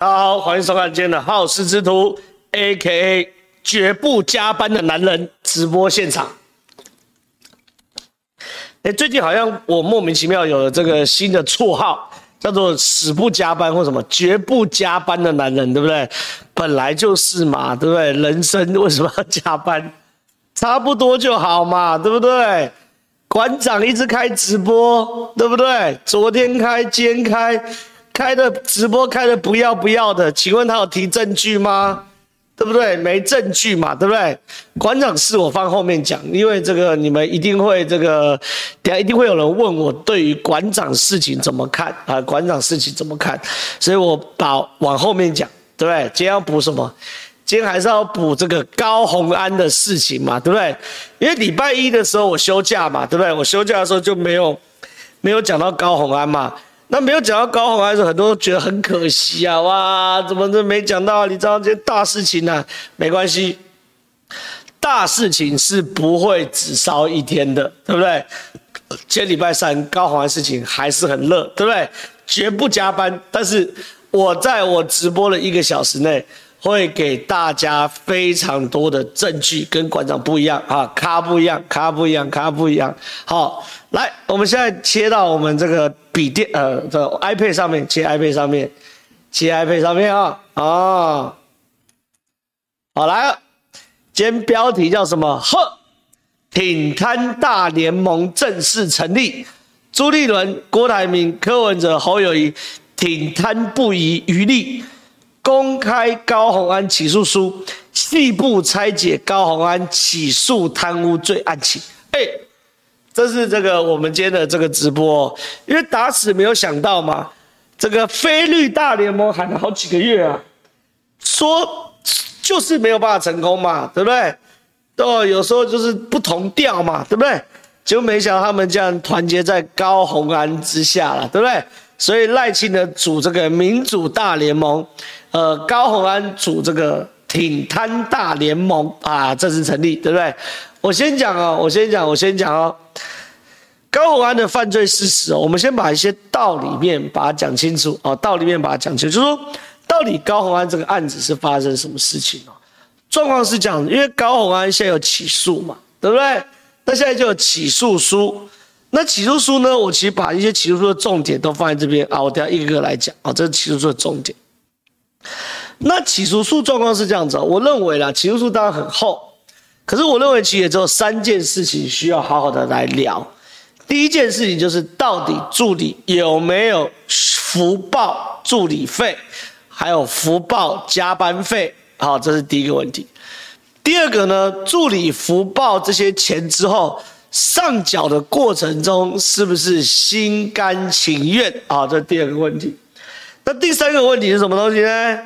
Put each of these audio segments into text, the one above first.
大家好，欢迎收看今天的好事之徒，A.K.A. 绝不加班的男人直播现场。哎，最近好像我莫名其妙有了这个新的绰号，叫做“死不加班”或什么“绝不加班的男人”，对不对？本来就是嘛，对不对？人生为什么要加班？差不多就好嘛，对不对？馆长一直开直播，对不对？昨天开，今天开。开的直播开的不要不要的，请问他有提证据吗？对不对？没证据嘛，对不对？馆长是我放后面讲，因为这个你们一定会这个，等下一定会有人问我对于馆长事情怎么看啊？馆长事情怎么看？所以我把往后面讲，对不对？今天要补什么？今天还是要补这个高虹安的事情嘛，对不对？因为礼拜一的时候我休假嘛，对不对？我休假的时候就没有没有讲到高虹安嘛。那没有讲到高洪还是，很多人觉得很可惜啊！哇，怎么都没讲到？你知道这些大事情呢、啊？没关系，大事情是不会只烧一天的，对不对？今天礼拜三，高红安事情还是很热，对不对？绝不加班，但是我在我直播的一个小时内。会给大家非常多的证据，跟馆长不一样啊，咖不一样，咖不一样，咖不一样。好，来，我们现在切到我们这个笔电，呃，这 iPad 上面，切 iPad 上面，切 iPad 上面啊，啊，好来了，今天标题叫什么？呵，挺贪大联盟正式成立，朱立伦、郭台铭、柯文哲、侯友宜挺贪不遗余力。公开高虹安起诉书，细部拆解高虹安起诉贪污罪案情。哎，这是这个我们今天的这个直播，因为打死没有想到嘛，这个非绿大联盟喊了好几个月啊，说就是没有办法成功嘛，对不对？对，有时候就是不同调嘛，对不对？就没想到他们这样团结在高虹安之下了，对不对？所以赖清德组这个民主大联盟。呃，高虹安组这个挺贪大联盟啊，正式成立，对不对？我先讲哦，我先讲，我先讲哦。高虹安的犯罪事实哦，我们先把一些道理面把它讲清楚哦，道理面把它讲清楚，就是说到底高虹安这个案子是发生什么事情哦？状况是这样，因为高虹安现在有起诉嘛，对不对？那现在就有起诉书，那起诉书呢，我其实把一些起诉书的重点都放在这边啊，我等下一个个来讲啊，这是起诉书的重点。那起诉书状况是这样子，我认为啦，起诉书当然很厚，可是我认为其实也只有三件事情需要好好的来聊。第一件事情就是到底助理有没有福报助理费，还有福报加班费，好，这是第一个问题。第二个呢，助理福报这些钱之后上缴的过程中是不是心甘情愿？啊，这第二个问题。那第三个问题是什么东西呢？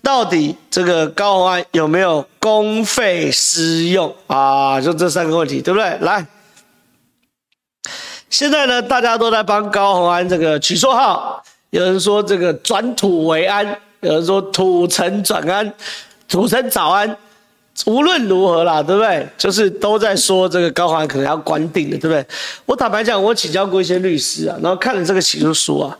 到底这个高虹安有没有公费私用啊？就这三个问题，对不对？来，现在呢，大家都在帮高虹安这个取绰号，有人说这个转土为安，有人说土城转安，土城早安。无论如何啦，对不对？就是都在说这个高虹安可能要关定的，对不对？我坦白讲，我请教过一些律师啊，然后看了这个起诉书啊。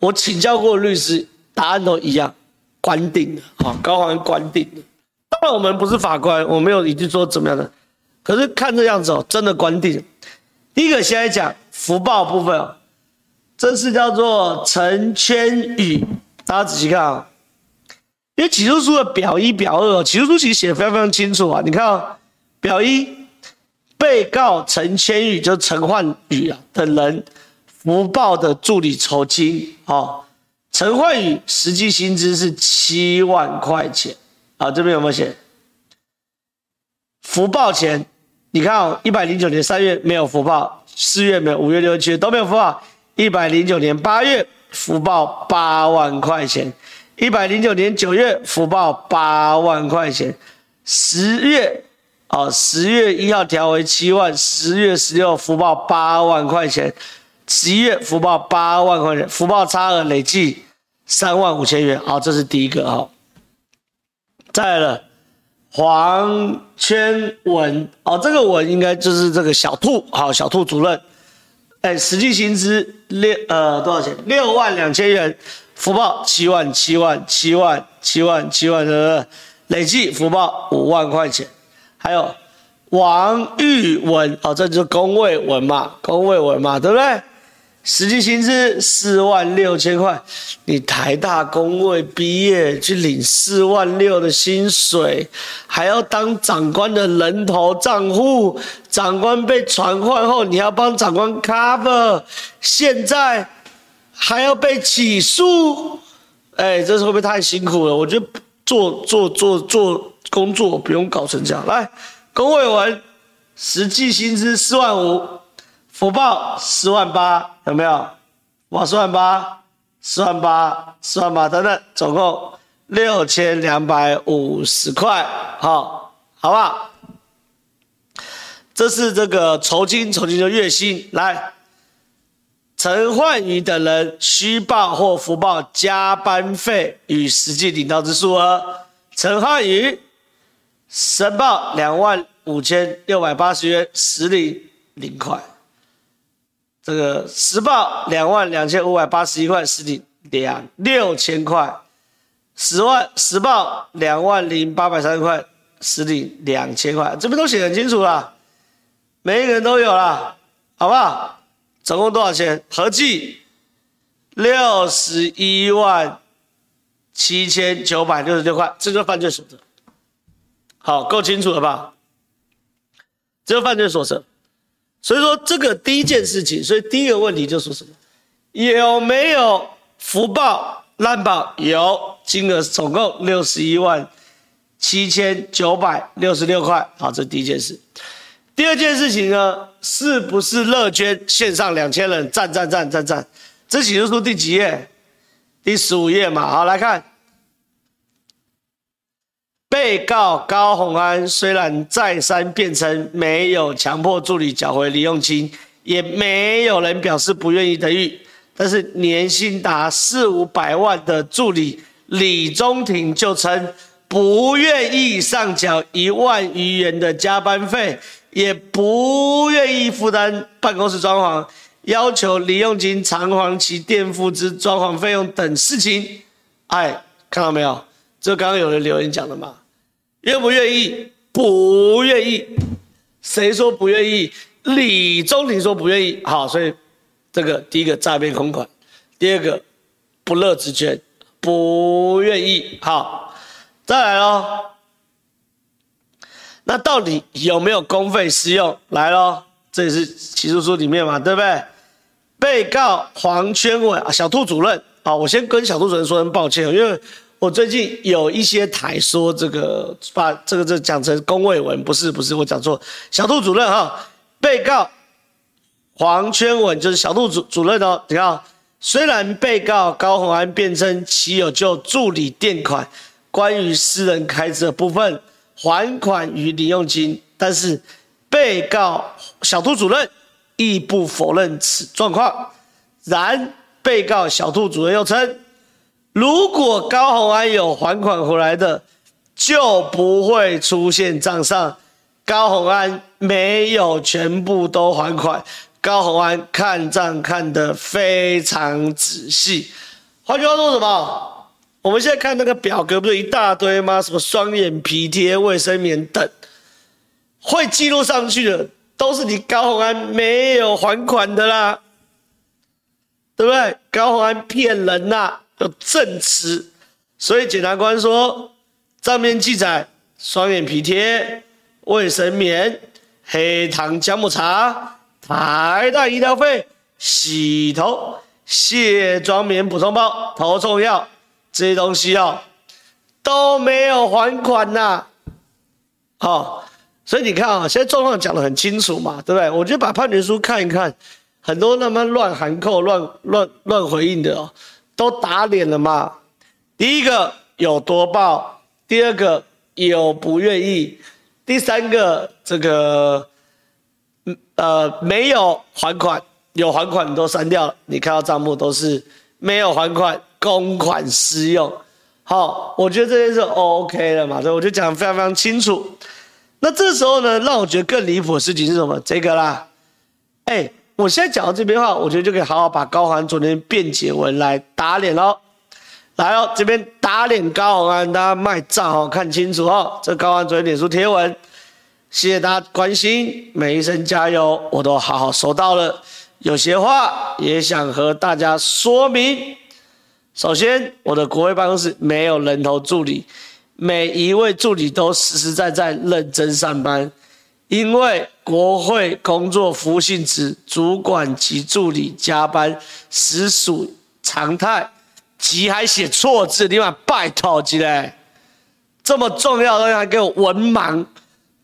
我请教过律师，答案都一样，关定的，好，高虹安关定的。当然我们不是法官，我没有一句说怎么样的，可是看这样子哦，真的关定。第一个先来讲福报部分哦，这是叫做陈千羽，大家仔细看啊，因为起诉书的表一、表二哦，起诉书其实写的非常非常清楚啊，你看哦，表一，被告陈千羽就陈焕宇啊等人。福报的助理酬金，哦，陈焕宇实际薪资是七万块钱，啊，这边有没有写？福报钱，你看哦，一百零九年三月没有福报，四月没有，五月、六月、七月都没有福报。一百零九年八月福报八万块钱，一百零九年九月福报八万块钱，十月，啊，十月一号调为七万，十月十六福报八万块钱。十一月福报八万块钱，福报差额累计三万五千元。好，这是第一个哈。再来了，黄圈文哦，这个文应该就是这个小兔，好，小兔主任。哎，实际薪资六呃多少钱？六万两千元，福报七万七万七万七万七万的累计福报五万块钱，还有王玉文哦，这就是公卫文嘛，公卫文嘛，对不对？实际薪资四万六千块，你台大公卫毕业去领四万六的薪水，还要当长官的人头账户，长官被传唤后，你要帮长官 cover，现在还要被起诉，哎，这是会不会太辛苦了？我觉得做做做做工作不用搞成这样。来，工位文实际薪资四万五。福报四万八有没有？哇，四万八，四万八，四万八等等，总共六千两百五十块，好，好不好？这是这个酬金，酬金的月薪。来，陈焕宇等人虚报或福报加班费与实际领到之数额。陈焕宇申报两万五千六百八十元，实领零块。这个实报两万两千五百八十一块，实领两六千块；十万实报两万零八百三十块，实领两千块。这边都写很清楚了，每一个人都有了，好不好？总共多少钱？合计六十一万七千九百六十六块，这就是犯罪所得。好，够清楚了吧？这就是犯罪所得。所以说，这个第一件事情，所以第一个问题就是什么？有没有福报烂报？有，金额总共六十一万七千九百六十六块。好，这第一件事。第二件事情呢，是不是乐捐线上两千人？赞赞赞赞赞！这起诉书第几页？第十五页嘛。好，来看。被告高虹安虽然再三辩称没有强迫助理缴回零用金，也没有人表示不愿意等予，但是年薪达四五百万的助理李中庭就称不愿意上缴一万余元的加班费，也不愿意负担办公室装潢，要求李用金偿还其垫付之装潢费用等事情。哎，看到没有？这刚刚有人留言讲的嘛？愿不愿意？不愿意。谁说不愿意？李中庭说不愿意。好，所以这个第一个诈骗公款，第二个不乐之捐，不愿意。好，再来喽。那到底有没有公费私用？来喽，这也是起诉书里面嘛，对不对？被告黄圈伟啊，小兔主任啊，我先跟小兔主任说声抱歉，因为。我最近有一些台说这个把这个这讲成公卫文，不是不是，我讲错。小兔主任哈，被告黄圈文就是小兔主主任哦。你看，虽然被告高虹安辩称其有就助理垫款关于私人开支的部分还款于零用金，但是被告小兔主任亦不否认此状况。然被告小兔主任又称。如果高虹安有还款回来的，就不会出现账上。高虹安没有全部都还款，高虹安看账看得非常仔细。换句话说什么？我们现在看那个表格，不是一大堆吗？什么双眼皮贴、卫生棉等，会记录上去的，都是你高虹安没有还款的啦，对不对？高虹安骗人呐、有证词，所以检察官说，账面记载双眼皮贴、卫生棉、黑糖姜母茶、台大医疗费、洗头、卸妆棉补充包、头痛药这些东西哦，都没有还款呐、啊。好，所以你看啊，现在状况讲得很清楚嘛，对不对？我就把判决书看一看，很多那么乱函扣、乱乱乱回应的哦。都打脸了嘛？第一个有多报，第二个有不愿意，第三个这个呃没有还款，有还款你都删掉了。你看到账目都是没有还款，公款私用。好，我觉得这些是 OK 的嘛，所以我就讲得非常非常清楚。那这时候呢，让我觉得更离谱的事情是什么？这个啦，哎。我现在讲到这边的话，我觉得就可以好好把高虹安昨天辩解文来打脸喽。来哦，这边打脸高虹安，大家卖账哦，看清楚哦。这高虹安昨天脸书贴文，谢谢大家关心，每一声加油，我都好好收到了。有些话也想和大家说明。首先，我的国会办公室没有人头助理，每一位助理都实实在在认真上班，因为国会工作服务性质，主管及助理加班实属常态。急还写错字，你妈拜托起来！这么重要的东西还给我文盲，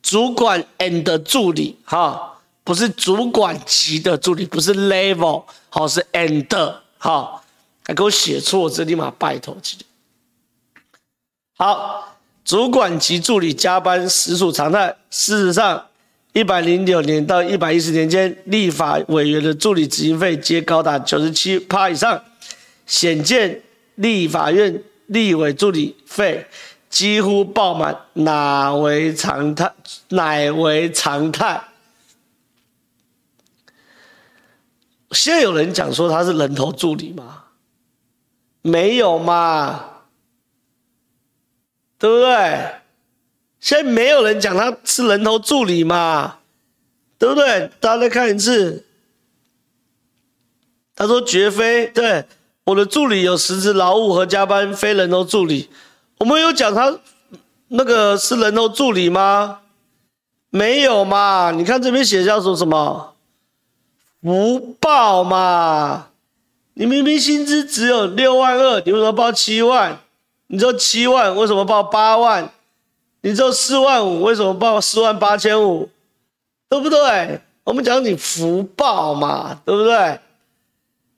主管 and 助理哈，不是主管级的助理，不是 level，好是 and 哈，还给我写错字，你妈拜托起来！好，主管及助理加班实属常态。事实上，一百零九年到一百一十年间，立法委员的助理执行费皆高达九十七趴以上。显见立法院立委助理费几乎爆满，哪为常态？乃为常态。现在有人讲说他是人头助理吗？没有嘛，对不对？现在没有人讲他是人头助理嘛，对不对？大家再看一次，他说绝非对。我的助理有实质劳务和加班，非人头助理。我们有讲他那个是人头助理吗？没有嘛？你看这边写叫做什么？不报嘛？你明明薪资只有六万二，你为什么报七万？你知道七万，为什么报八万？你知道四万五，为什么报四万八千五？对不对？我们讲你福报嘛，对不对？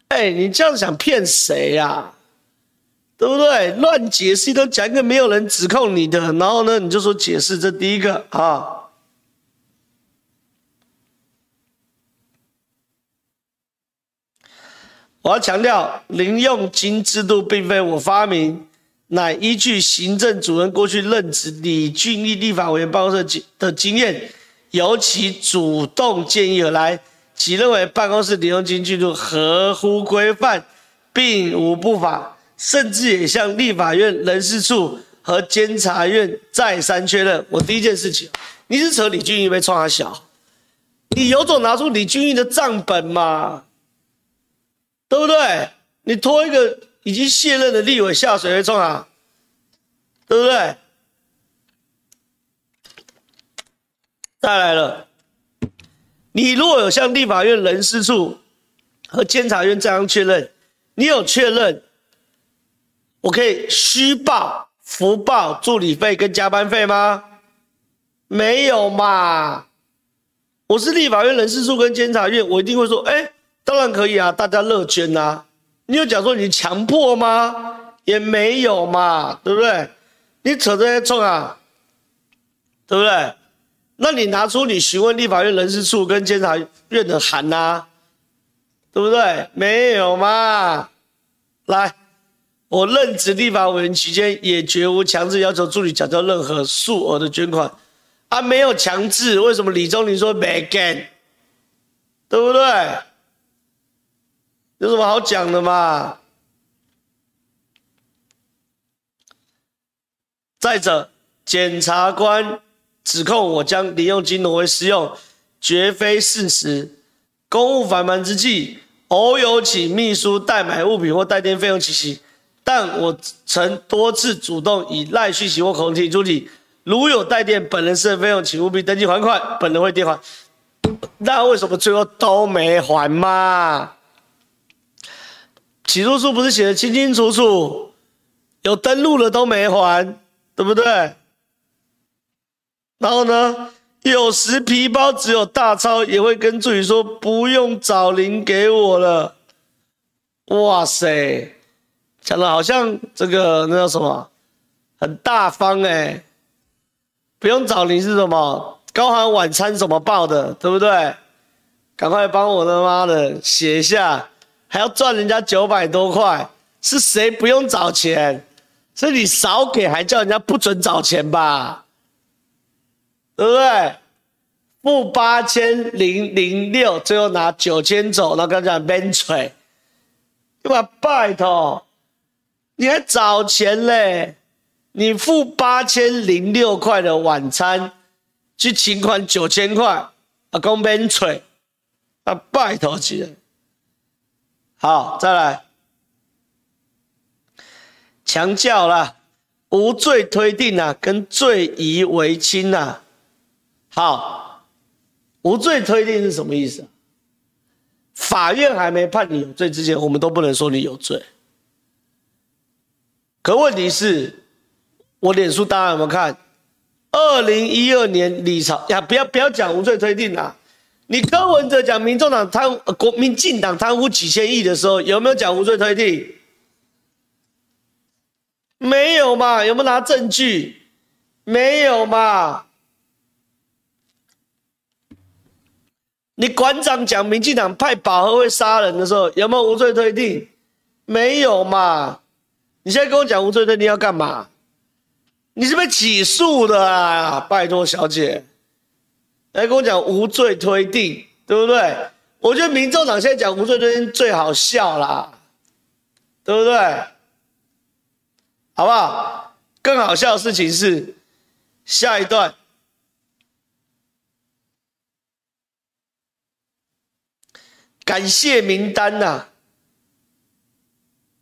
哎、你这样想骗谁呀？对不对？乱解释都讲一个没有人指控你的，然后呢，你就说解释，这第一个啊。我要强调，零用金制度并非我发明，乃依据行政主任过去任职李俊毅立法委员办公室的经验，由其主动建议而来。其认为办公室零用金制度合乎规范，并无不法，甚至也向立法院人事处和监察院再三确认。我第一件事情，你是扯李俊毅被创他小，你有种拿出李俊毅的账本嘛？对不对？你拖一个已经卸任的立委下水被创啊？对不对？再来了。你如果有向立法院人事处和监察院这样确认，你有确认，我可以虚报、福报助理费跟加班费吗？没有嘛？我是立法院人事处跟监察院，我一定会说，哎，当然可以啊，大家乐捐呐、啊。你有讲说你强迫吗？也没有嘛，对不对？你扯这些冲啊，对不对？那你拿出你询问立法院人事处跟监察院的函呐，对不对？没有嘛？来，我任职立法委员期间也绝无强制要求助理缴交任何数额的捐款，啊，没有强制，为什么李宗霖说没给？对不对？有什么好讲的嘛？再者，检察官。指控我将零用金挪为私用，绝非事实。公务繁忙之际，偶有请秘书代买物品或代垫费用其息，但我曾多次主动以赖讯息或口提出理。如有代垫本人私人费用，请务必登记还款，本人会垫还。那为什么最后都没还嘛？起诉书不是写得清清楚楚，有登录了都没还，对不对？然后呢，有时皮包只有大钞，也会跟助理说不用找零给我了。哇塞，讲的好像这个那叫什么，很大方哎。不用找零是什么？高喊晚餐怎么报的，对不对？赶快帮我的妈的写一下，还要赚人家九百多块，是谁不用找钱？是你少给，还叫人家不准找钱吧？对不对？付八千零零六，最后拿九千走，然后刚才讲免税，对吧？拜托，你还找钱嘞？你付八千零六块的晚餐，去请款九千块，啊，讲免吹，啊，拜托起来。好，再来，强调了无罪推定啊，跟罪疑为轻啊。好，无罪推定是什么意思？法院还没判你有罪之前，我们都不能说你有罪。可问题是。我脸书大家有没有看？二零一二年李朝呀，不要不要讲无罪推定啦。你柯文哲讲民众党贪国民进党贪污几千亿的时候，有没有讲无罪推定？没有嘛？有没有拿证据？没有嘛？你馆长讲民进党派保和会杀人的时候，有没有无罪推定？没有嘛？你现在跟我讲无罪推定要干嘛？你是被起诉的啊！拜托小姐，来跟我讲无罪推定，对不对？我觉得民众党现在讲无罪推定最好笑啦，对不对？好不好？更好笑的事情是下一段，感谢名单呐、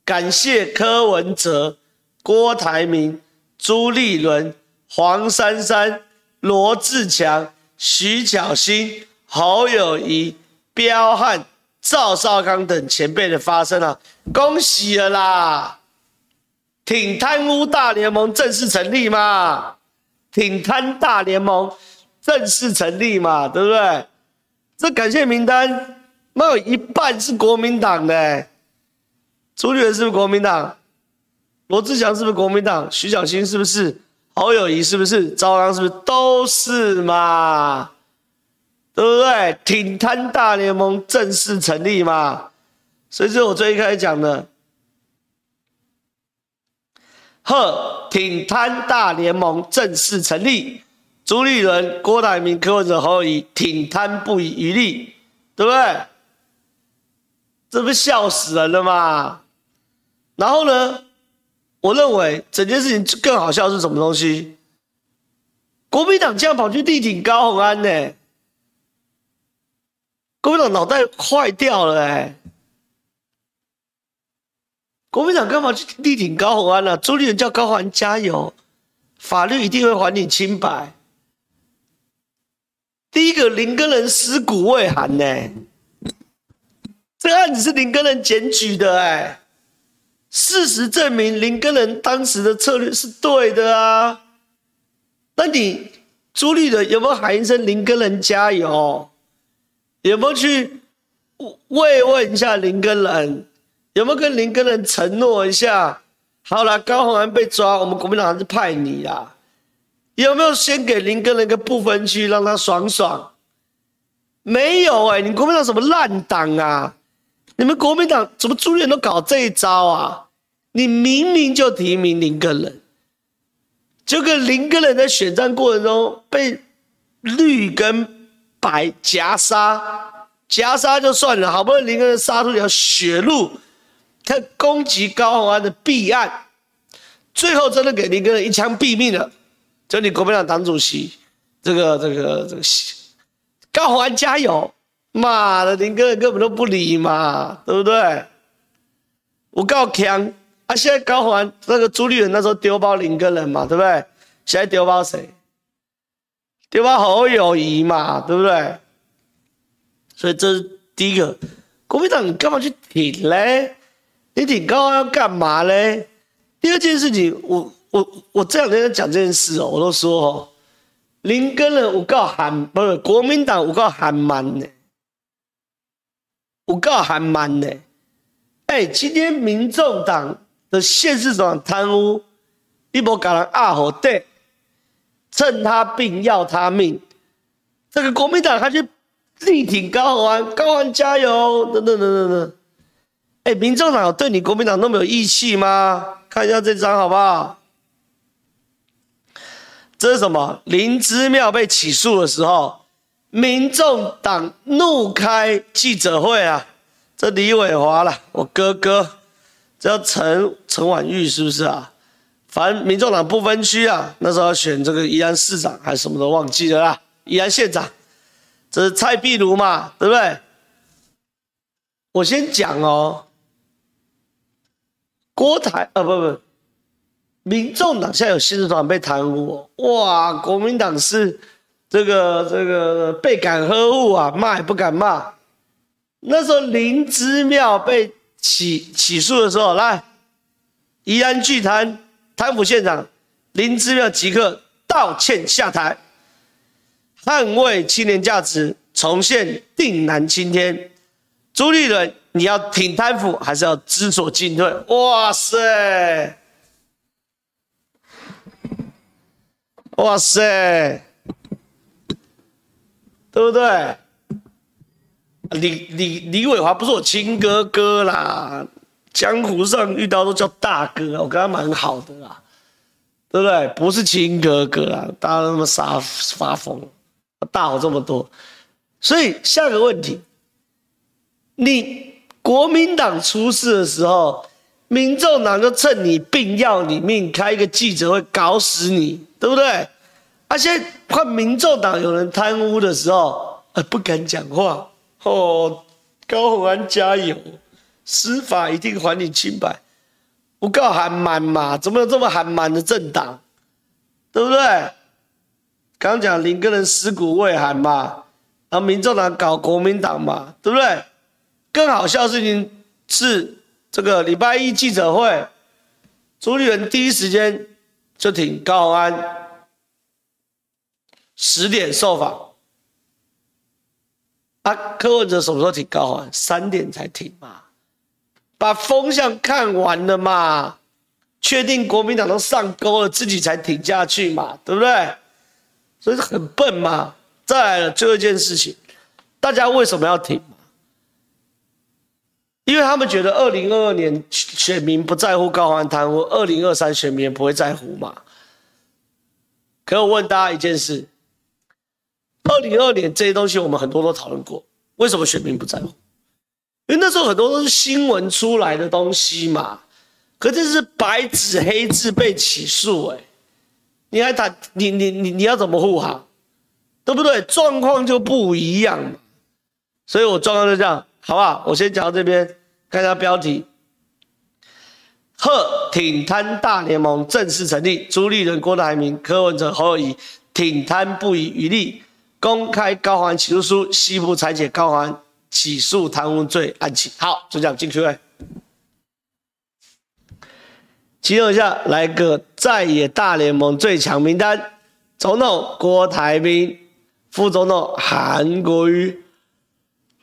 感谢柯文哲、郭台铭。朱立伦、黄珊珊、罗志强、徐巧芯、侯友宜、彪悍、赵少康等前辈的发声啊，恭喜了啦！挺贪污大联盟正式成立嘛？挺贪大联盟正式成立嘛？对不对？这感谢名单，没有一半是国民党的。朱立伦是不是国民党？罗志祥是不是国民党？徐巧芯是不是？侯友宜是不是？赵刚是不是？都是嘛？对不对？挺贪大联盟正式成立嘛？所以这我最一开始讲的。呵，挺贪大联盟正式成立，朱立伦、郭台铭、柯文哲、侯友宜挺贪不遗余力，对不对？这不笑死人了吗？然后呢？我认为整件事情更好笑是什么东西？国民党竟然跑去力挺高虹安呢？国民党脑袋坏掉了哎！国民党干嘛去力挺高虹安呢？朱立伦叫高虹安加油，法律一定会还你清白。第一个林根仁尸骨未寒呢，这个案子是林根仁检举的哎。事实证明，林根仁当时的策略是对的啊。那你朱立伦有没有喊一声“林根仁加油”？有没有去慰问一下林根仁？有没有跟林根仁承诺一下？好了，高虹安被抓，我们国民党还是派你啦。有没有先给林根仁一个不分区，让他爽爽？没有哎、欸，你国民党什么烂党啊？你们国民党怎么朱立伦都搞这一招啊？你明明就提名林根仁，这个林根仁在选战过程中被绿跟白夹杀，夹杀就算了，好不容易林根仁杀出一条血路，他攻击高虹安的弊案，最后真的给林根仁一枪毙命了。就你国民党党主席，这个这个这个高虹安加油！妈的，林耕仁根本都不理嘛，对不对？我告强。啊！现在高虹安那个朱立伦那时候丢包林耕仁嘛，对不对？现在丢包谁？丢包侯友谊嘛，对不对？所以这是第一个，国民党你干嘛去挺嘞？你挺高要干嘛嘞？第二件事情，我我我这两天讲这件事哦，我都说哦，林耕仁有够韩，不是国民党有够韩慢的，有够韩慢的。哎，今天民众党。的县市长贪污，一波搞人二号对，趁他病要他命，这个国民党还去力挺高虹安，高虹安加油，等等等等等。哎，民众党对你国民党那么有义气吗？看一下这张好不好？这是什么？林之妙被起诉的时候，民众党怒开记者会啊！这李伟华了，我哥哥。叫陈陈婉玉是不是啊？反正民众党不分区啊，那时候要选这个宜兰市长还是什么都忘记了啦，宜兰县长，这是蔡壁如嘛，对不对？我先讲哦，郭台啊不不，民众党现在有新闻团被贪污，哇，国民党是这个这个倍感呵护啊，骂也不敢骂。那时候林之妙被起起诉的时候，来宜安巨贪。贪腐现场林姿妙即刻道歉下台，捍卫青年价值，重现定南青天。朱立伦，你要挺贪腐，还是要知所进退？哇塞，哇塞，对不对？李李李伟华不是我亲哥哥啦。江湖上遇到都叫大哥，我跟他蛮好的啦，对不对？不是亲哥哥啊，大家都那么傻发疯，大我这么多，所以下个问题，你国民党出事的时候，民众党就趁你病要你命，开一个记者会搞死你，对不对？而且换民众党有人贪污的时候，呃，不敢讲话哦，高虹安加油。司法一定还你清白，不告韩满嘛？怎么有这么韩满的政党？对不对？刚讲林耕仁尸骨未寒嘛，然后民众党搞国民党嘛，对不对？更好笑的事情是这个礼拜一记者会，朱立伦第一时间就挺高安，十点受访。啊，柯文哲什么时候挺高啊？三点才停嘛。把风向看完了嘛，确定国民党都上钩了，自己才停下去嘛，对不对？所以很笨嘛。再来了，最后一件事情，大家为什么要停？因为他们觉得二零二二年选民不在乎高虹安贪污，二零二三选民也不会在乎嘛。可我问大家一件事：二零二二年这些东西我们很多都讨论过，为什么选民不在乎？因为那时候很多都是新闻出来的东西嘛，可这是白纸黑字被起诉哎，你还谈你你你你要怎么护航，对不对？状况就不一样，所以我状况就这样，好不好？我先讲到这边，看一下标题：贺挺贪大联盟正式成立，朱立伦、郭台铭、柯文哲、侯友谊挺贪不遗余力，公开高虹安起诉书，西部裁解高虹安。起诉贪污罪案起，好，就这样进去了。启动一下，来个在野大联盟最强名单：总统郭台铭，副总统韩国瑜，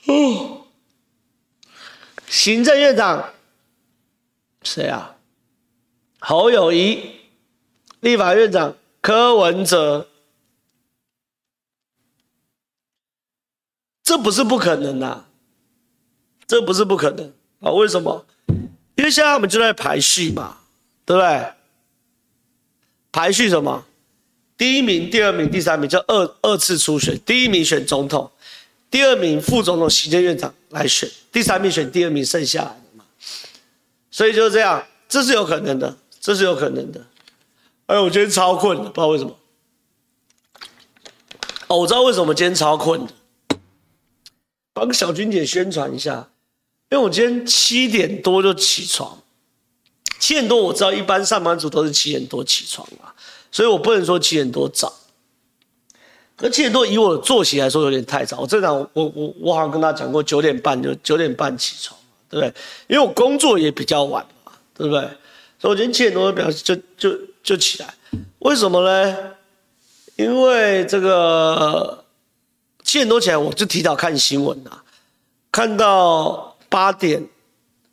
哦，行政院长谁啊？侯友宜，立法院长柯文哲。这不是不可能呐，这不是不可能啊！为什么？因为现在我们就在排序嘛，对不对？排序什么？第一名、第二名、第三名叫二二次初选，第一名选总统，第二名副总统、行政院长来选，第三名选第二名剩下来的嘛。所以就是这样，这是有可能的，这是有可能的。哎，我今天超困的，不知道为什么。哦，我知道为什么今天超困的。帮小君姐宣传一下，因为我今天七点多就起床，七点多我知道一般上班族都是七点多起床嘛，所以我不能说七点多早。可七点多以我的作息来说有点太早，我正常我我我好像跟他讲过九点半就九点半起床，对不对？因为我工作也比较晚嘛，对不对？所以我今天七点多表示就就就起来，为什么呢？因为这个。七点多起来，我就提早看新闻啊，看到八点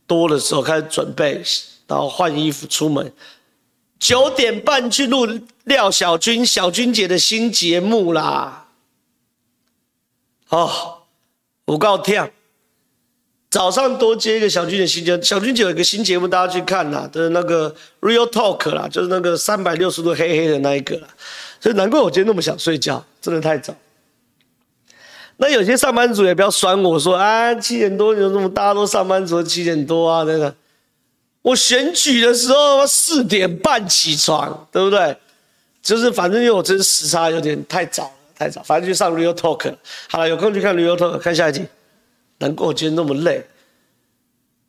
多的时候开始准备，然后换衣服出门，九点半去录廖小军、小军姐的新节目啦。哦，我告天，早上多接一个小军姐新节目，小军姐有一个新节目，大家去看啦，就是那个 Real Talk 啦，就是那个三百六十度黑黑的那一个啦，所以难怪我今天那么想睡觉，真的太早。那有些上班族也不要酸我说啊，七点多有这么大家都上班族七点多啊，真的，我选举的时候四点半起床，对不对？就是反正因为我真时差有点太早了，太早，反正就上 Real Talk。好了，有空去看 Real Talk，看下一集。难怪我今天那么累，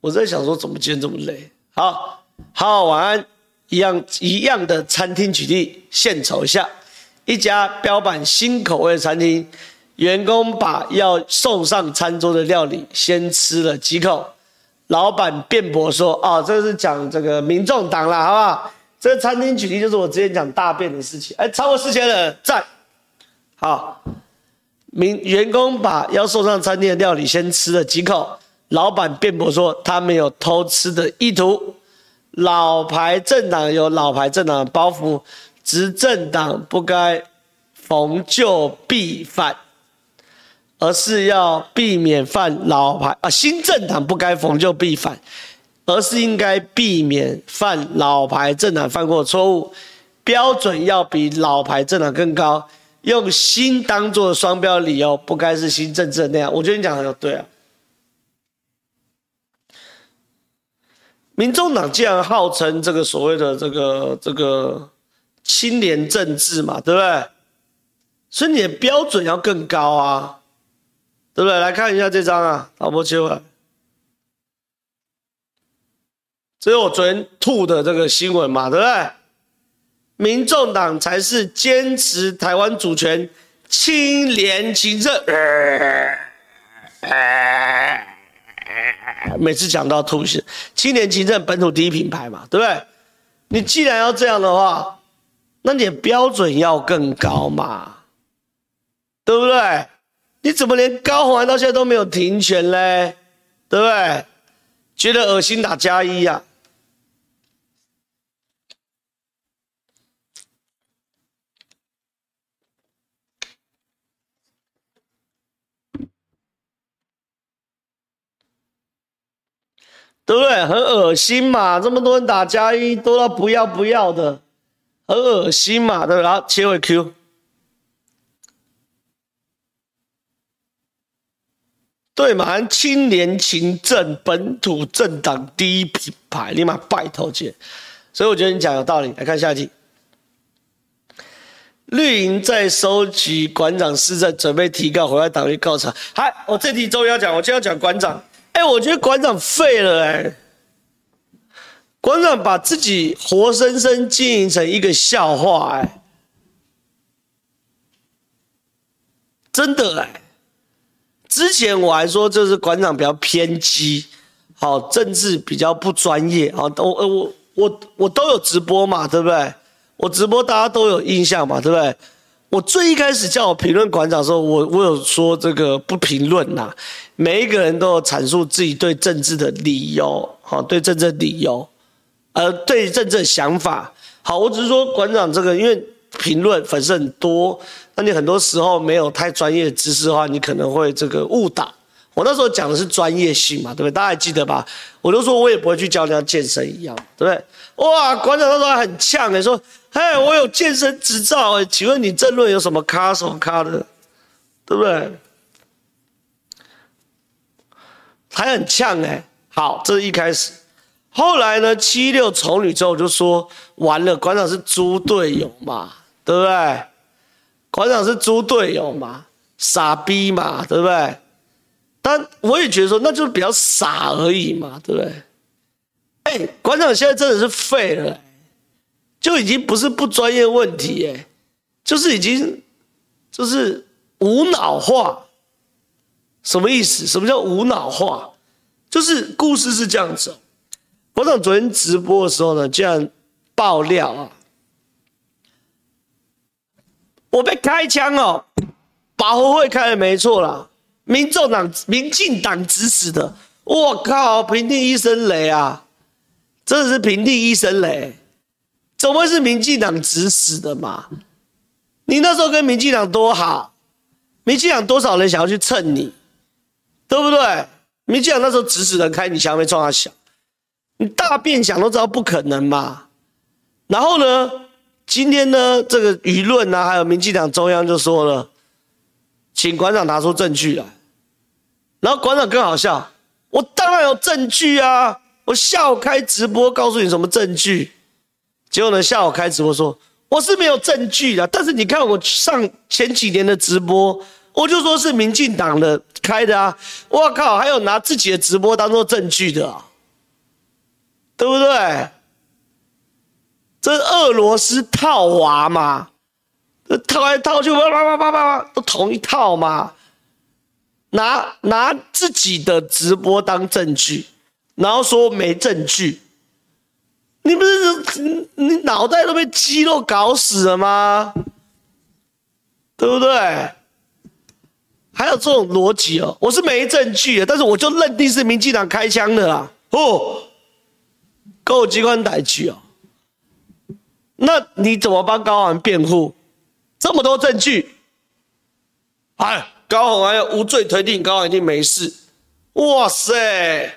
我在想说怎么今天这么累。好，好，晚安。一样一样的餐厅举例献丑一下，一家标榜新口味的餐厅，员工把要送上餐桌的料理先吃了几口，老板辩驳说：“哦，这是讲这个民众党啦，好不好？”这个餐厅举例就是我之前讲大便的事情。哎，超过四千人赞。好，民员工把要送上餐厅的料理先吃了几口，老板辩驳说他没有偷吃的意图。老牌政党有老牌政党的包袱，执政党不该逢旧必反，而是要避免犯老牌啊。新政党不该逢就必反，而是应该避免犯老牌政党犯过的错误，标准要比老牌政党更高。用新当做双标理由，不该是新政治那样。我觉得你讲的有对啊。民众党既然号称这个所谓的这个这个清廉政治嘛，对不对？所以你的标准要更高啊，对不对？来看一下这张啊，老婆切回来，这是我昨天吐的这个新闻嘛，对不对？民众党才是坚持台湾主权、清廉勤政。呃呃每次讲到吐血，青年勤政本土第一品牌嘛，对不对？你既然要这样的话，那你的标准要更高嘛，对不对？你怎么连高虹安到现在都没有停权嘞？对不对？觉得恶心打加一呀？对不对？很恶心嘛！这么多人打加一，多到不要不要的，很恶心嘛！对不对？然后切回 Q，对嘛？青年勤政本土政党第一品牌，立马拜托姐。所以我觉得你讲有道理。来看下一题，绿营在收集馆长施政，准备提告，回来党内告查。嗨，我这题终于要讲，我就要讲馆长。哎、欸，我觉得馆长废了哎、欸！馆长把自己活生生经营成一个笑话哎、欸，真的哎、欸！之前我还说就是馆长比较偏激，好政治比较不专业，好我我我我都有直播嘛，对不对？我直播大家都有印象嘛，对不对？我最一开始叫我评论馆长的时候，我我有说这个不评论呐。每一个人都有阐述自己对政治的理由，好，对政治的理由，呃，对政治的想法。好，我只是说馆长这个，因为评论粉丝很多，那你很多时候没有太专业知识的话，你可能会这个误导。我那时候讲的是专业性嘛，对不对？大家还记得吧？我就说我也不会去教人家健身一样，对不对？哇，馆长那时候很呛诶，说。嘿，我有健身执照哎，请问你政论有什么咖什么咖的，对不对？还很呛哎。好，这是一开始。后来呢，七六丑女之后就说完了，馆长是猪队友嘛，对不对？馆长是猪队友嘛，傻逼嘛，对不对？但我也觉得说，那就是比较傻而已嘛，对不对？哎，馆长现在真的是废了。就已经不是不专业问题哎，就是已经就是无脑化，什么意思？什么叫无脑化？就是故事是这样子。馆长昨天直播的时候呢，竟然爆料啊，我被开枪哦，保和会开的没错啦，民众党、民进党指使的，我靠，平地一声雷啊，真的是平地一声雷。怎么会是民进党指使的嘛？你那时候跟民进党多好，民进党多少人想要去蹭你，对不对？民进党那时候指使人开你枪，没撞他响，你大便想都知道不可能嘛。然后呢，今天呢，这个舆论啊，还有民进党中央就说了，请馆长拿出证据来。然后馆长更好笑，我当然有证据啊。我下午开直播告诉你什么证据，结果呢，下午开直播说我是没有证据的，但是你看我上前几年的直播，我就说是民进党的开的啊，我靠，还有拿自己的直播当做证据的，对不对？这是俄罗斯套娃嘛？套来套去，叭叭叭叭叭，都同一套嘛？拿拿自己的直播当证据，然后说没证据，你不是你脑袋都被肌肉搞死了吗？对不对？还有这种逻辑哦，我是没证据的，但是我就认定是民进党开枪的啊！哦，够机关逮举哦，那你怎么帮高虹辩护？这么多证据，哎。高宏还要无罪推定，高虹一定没事。哇塞！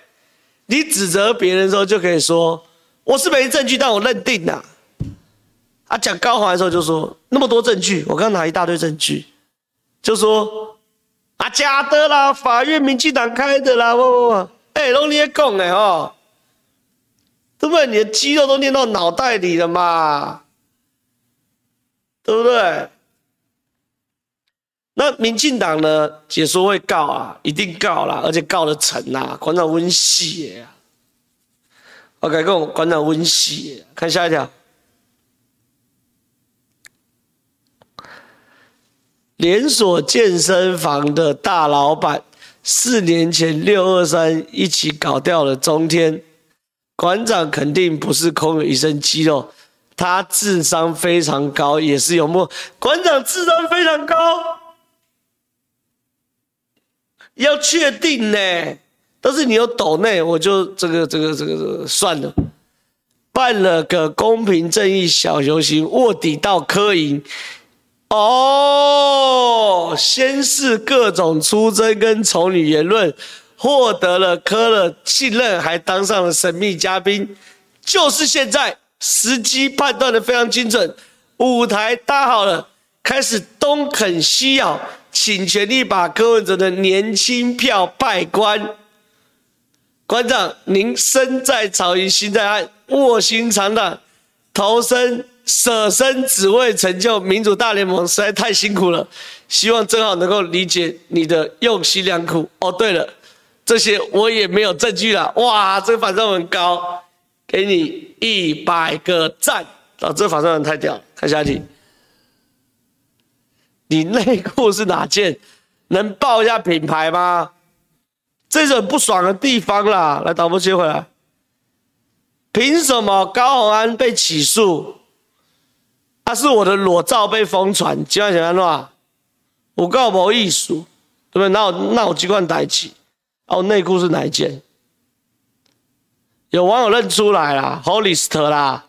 你指责别人的时候就可以说我是没证据，但我认定呐。啊，讲高宏安的时候就说那么多证据，我刚拿一大堆证据，就说啊假的啦，法院民进党开的啦，不不不，哎，拢你讲的哦，对不对？你的肌肉都练到脑袋里了嘛，对不对？那民进党呢？解说会告啊，一定告啦，而且告得成呐，馆长温戏耶。OK，跟我馆长温戏，看下一条。连锁健身房的大老板，四年前六二三一起搞掉了中天。馆长肯定不是空有一身肌肉，他智商非常高，也是有梦。馆长智商非常高。要确定呢，但是你有抖内，我就这个这个这个算了。办了个公平正义小游行，卧底到科营。哦，先是各种出征跟丑女言论，获得了科的信任，还当上了神秘嘉宾。就是现在，时机判断的非常精准，舞台搭好了，开始东啃西咬。请全力把柯文哲的年轻票败关。馆长，您身在曹营心在汉，卧薪尝胆，投身舍身只为成就民主大联盟，实在太辛苦了。希望正好能够理解你的用心良苦。哦，对了，这些我也没有证据了。哇，这个反串很高，给你一百个赞。啊、这个反串太屌，看下题。你内裤是哪件？能报一下品牌吗？这是很不爽的地方啦！来，导播接回来。凭什么高虹安被起诉？他、是我的裸照被疯传，几万钱安我告某艺术，对不对？那我那我机关逮起。哦，内裤是哪一件？有网友认出来啦，Hollister 啦。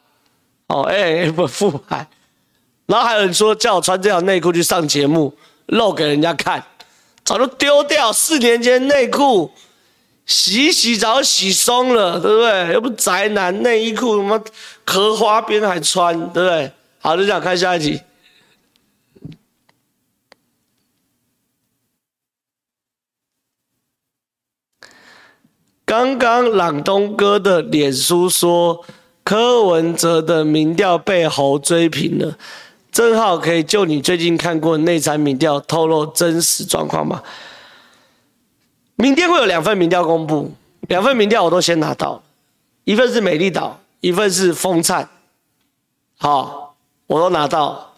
哦，哎，不富海。然后还有人说叫我穿这条内裤去上节目，露给人家看，早就丢掉。四年前内裤洗洗澡洗松了，对不对？又不宅男内衣裤，什么荷花边还穿，对不对？好，就这样看下一集。刚刚朗东哥的脸书说柯文哲的民调被侯追平了。正好可以就你最近看过内参民调透露真实状况吗？明天会有两份民调公布，两份民调我都先拿到，一份是美丽岛，一份是风灿，好，我都拿到，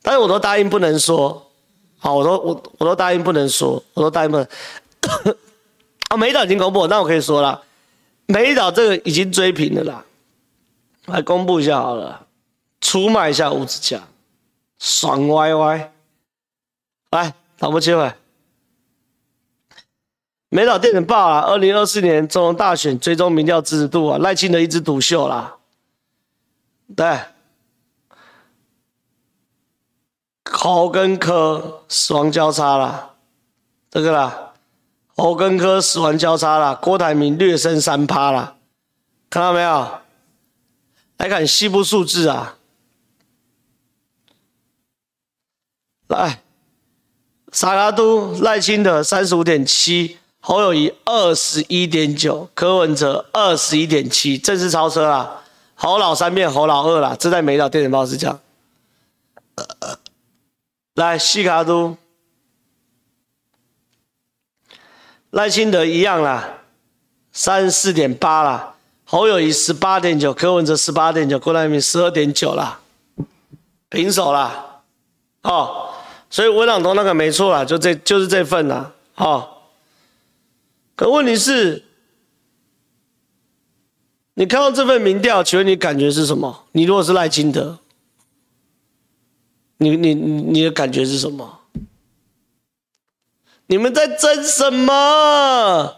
但是我都答应不能说，好，我都我我都答应不能说，我都答应不能。啊，美岛已经公布了，那我可以说了，美岛这个已经追平了啦，来公布一下好了，出卖一下吴子嘉。爽歪歪，来，导播切回。美岛电子报啊，二零二四年总统大选追踪民调支持度啊，赖清德一枝独秀啦。对，侯跟科双交叉了，这个啦，侯跟柯死亡交叉了，郭台铭略胜三趴了，看到没有？来看西部数字啊。来，沙卡都赖清德三十五点七，侯友宜二十一点九，柯文哲二十一点七，正式超车啦。侯老三变侯老二啦，这在美岛电子报是这样。来，西卡都，赖清德一样啦，三十四点八啦。侯友宜十八点九，柯文哲十八点九，郭台铭十二点九啦，平手啦。哦，所以文朗东那个没错啦，就这就是这份啦。哦。可问题是，你看到这份民调，请问你感觉是什么？你如果是赖清德，你你你的感觉是什么？你们在争什么？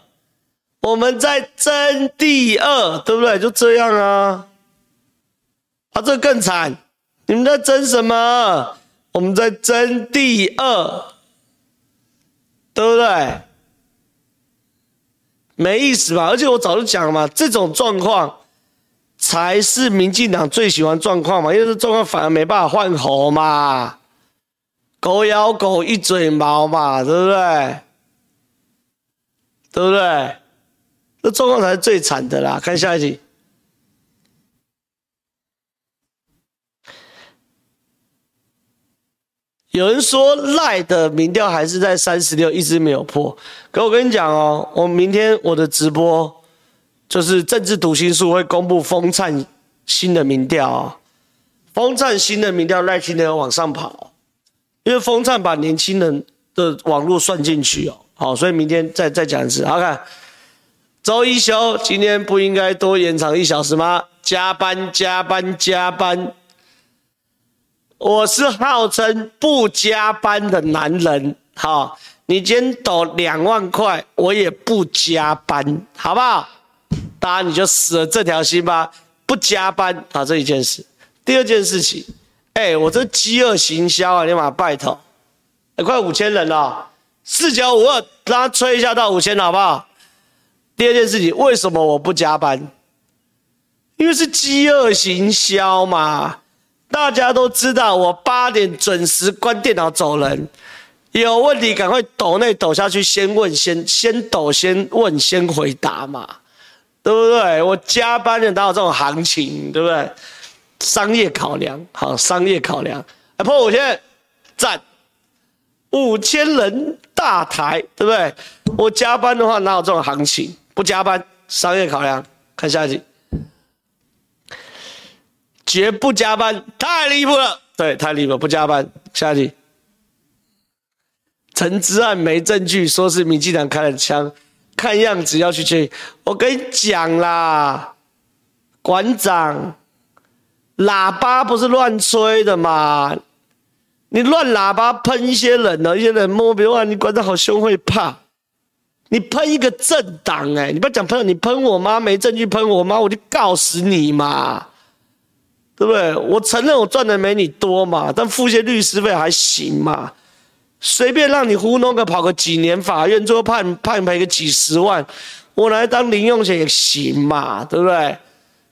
我们在争第二，对不对？就这样啊。啊，这更惨！你们在争什么？我们在争第二，对不对？没意思吧？而且我早就讲了嘛，这种状况才是民进党最喜欢状况嘛，因为这状况反而没办法换猴嘛，狗咬狗一嘴毛嘛，对不对？对不对？这状况才是最惨的啦。看下一题。有人说赖的民调还是在三十六，一直没有破。可我跟你讲哦，我明天我的直播就是政治读心术会公布风灿新的民调啊，风灿新的民调赖清德要往上跑，因为风灿把年轻人的网络算进去哦。好，所以明天再再讲一次。好看，周一休，今天不应该多延长一小时吗？加班加班加班。我是号称不加班的男人，好，你今天抖两万块，我也不加班，好不好？当然你就死了这条心吧，不加班啊，这一件事。第二件事情，哎、我这饥饿行销啊，你马拜托，快五千人了，四九五二，让他吹一下到五千，好不好？第二件事情，为什么我不加班？因为是饥饿行销嘛。大家都知道，我八点准时关电脑走人。有问题赶快抖内抖下去，先问先先抖先问先回答嘛，对不对？我加班的哪有这种行情，对不对？商业考量，好，商业考量。哎，破五千，赞，五千人大台，对不对？我加班的话哪有这种行情？不加班，商业考量。看下一集。绝不加班，太离谱了。对，太离谱，不加班。下一集，陈之案没证据，说是民进党开了枪，看样子要去追。我跟你讲啦，馆长，喇叭不是乱吹的嘛？你乱喇叭喷一些人呢，一些人摸，比如说你管得好凶会怕，你喷一个政党，哎，你不要讲喷，你喷我妈没证据喷我妈，我就告死你嘛。对不对？我承认我赚的没你多嘛，但付些律师费还行嘛。随便让你糊弄个跑个几年法院，最后判判赔个几十万，我拿来当零用钱也行嘛，对不对？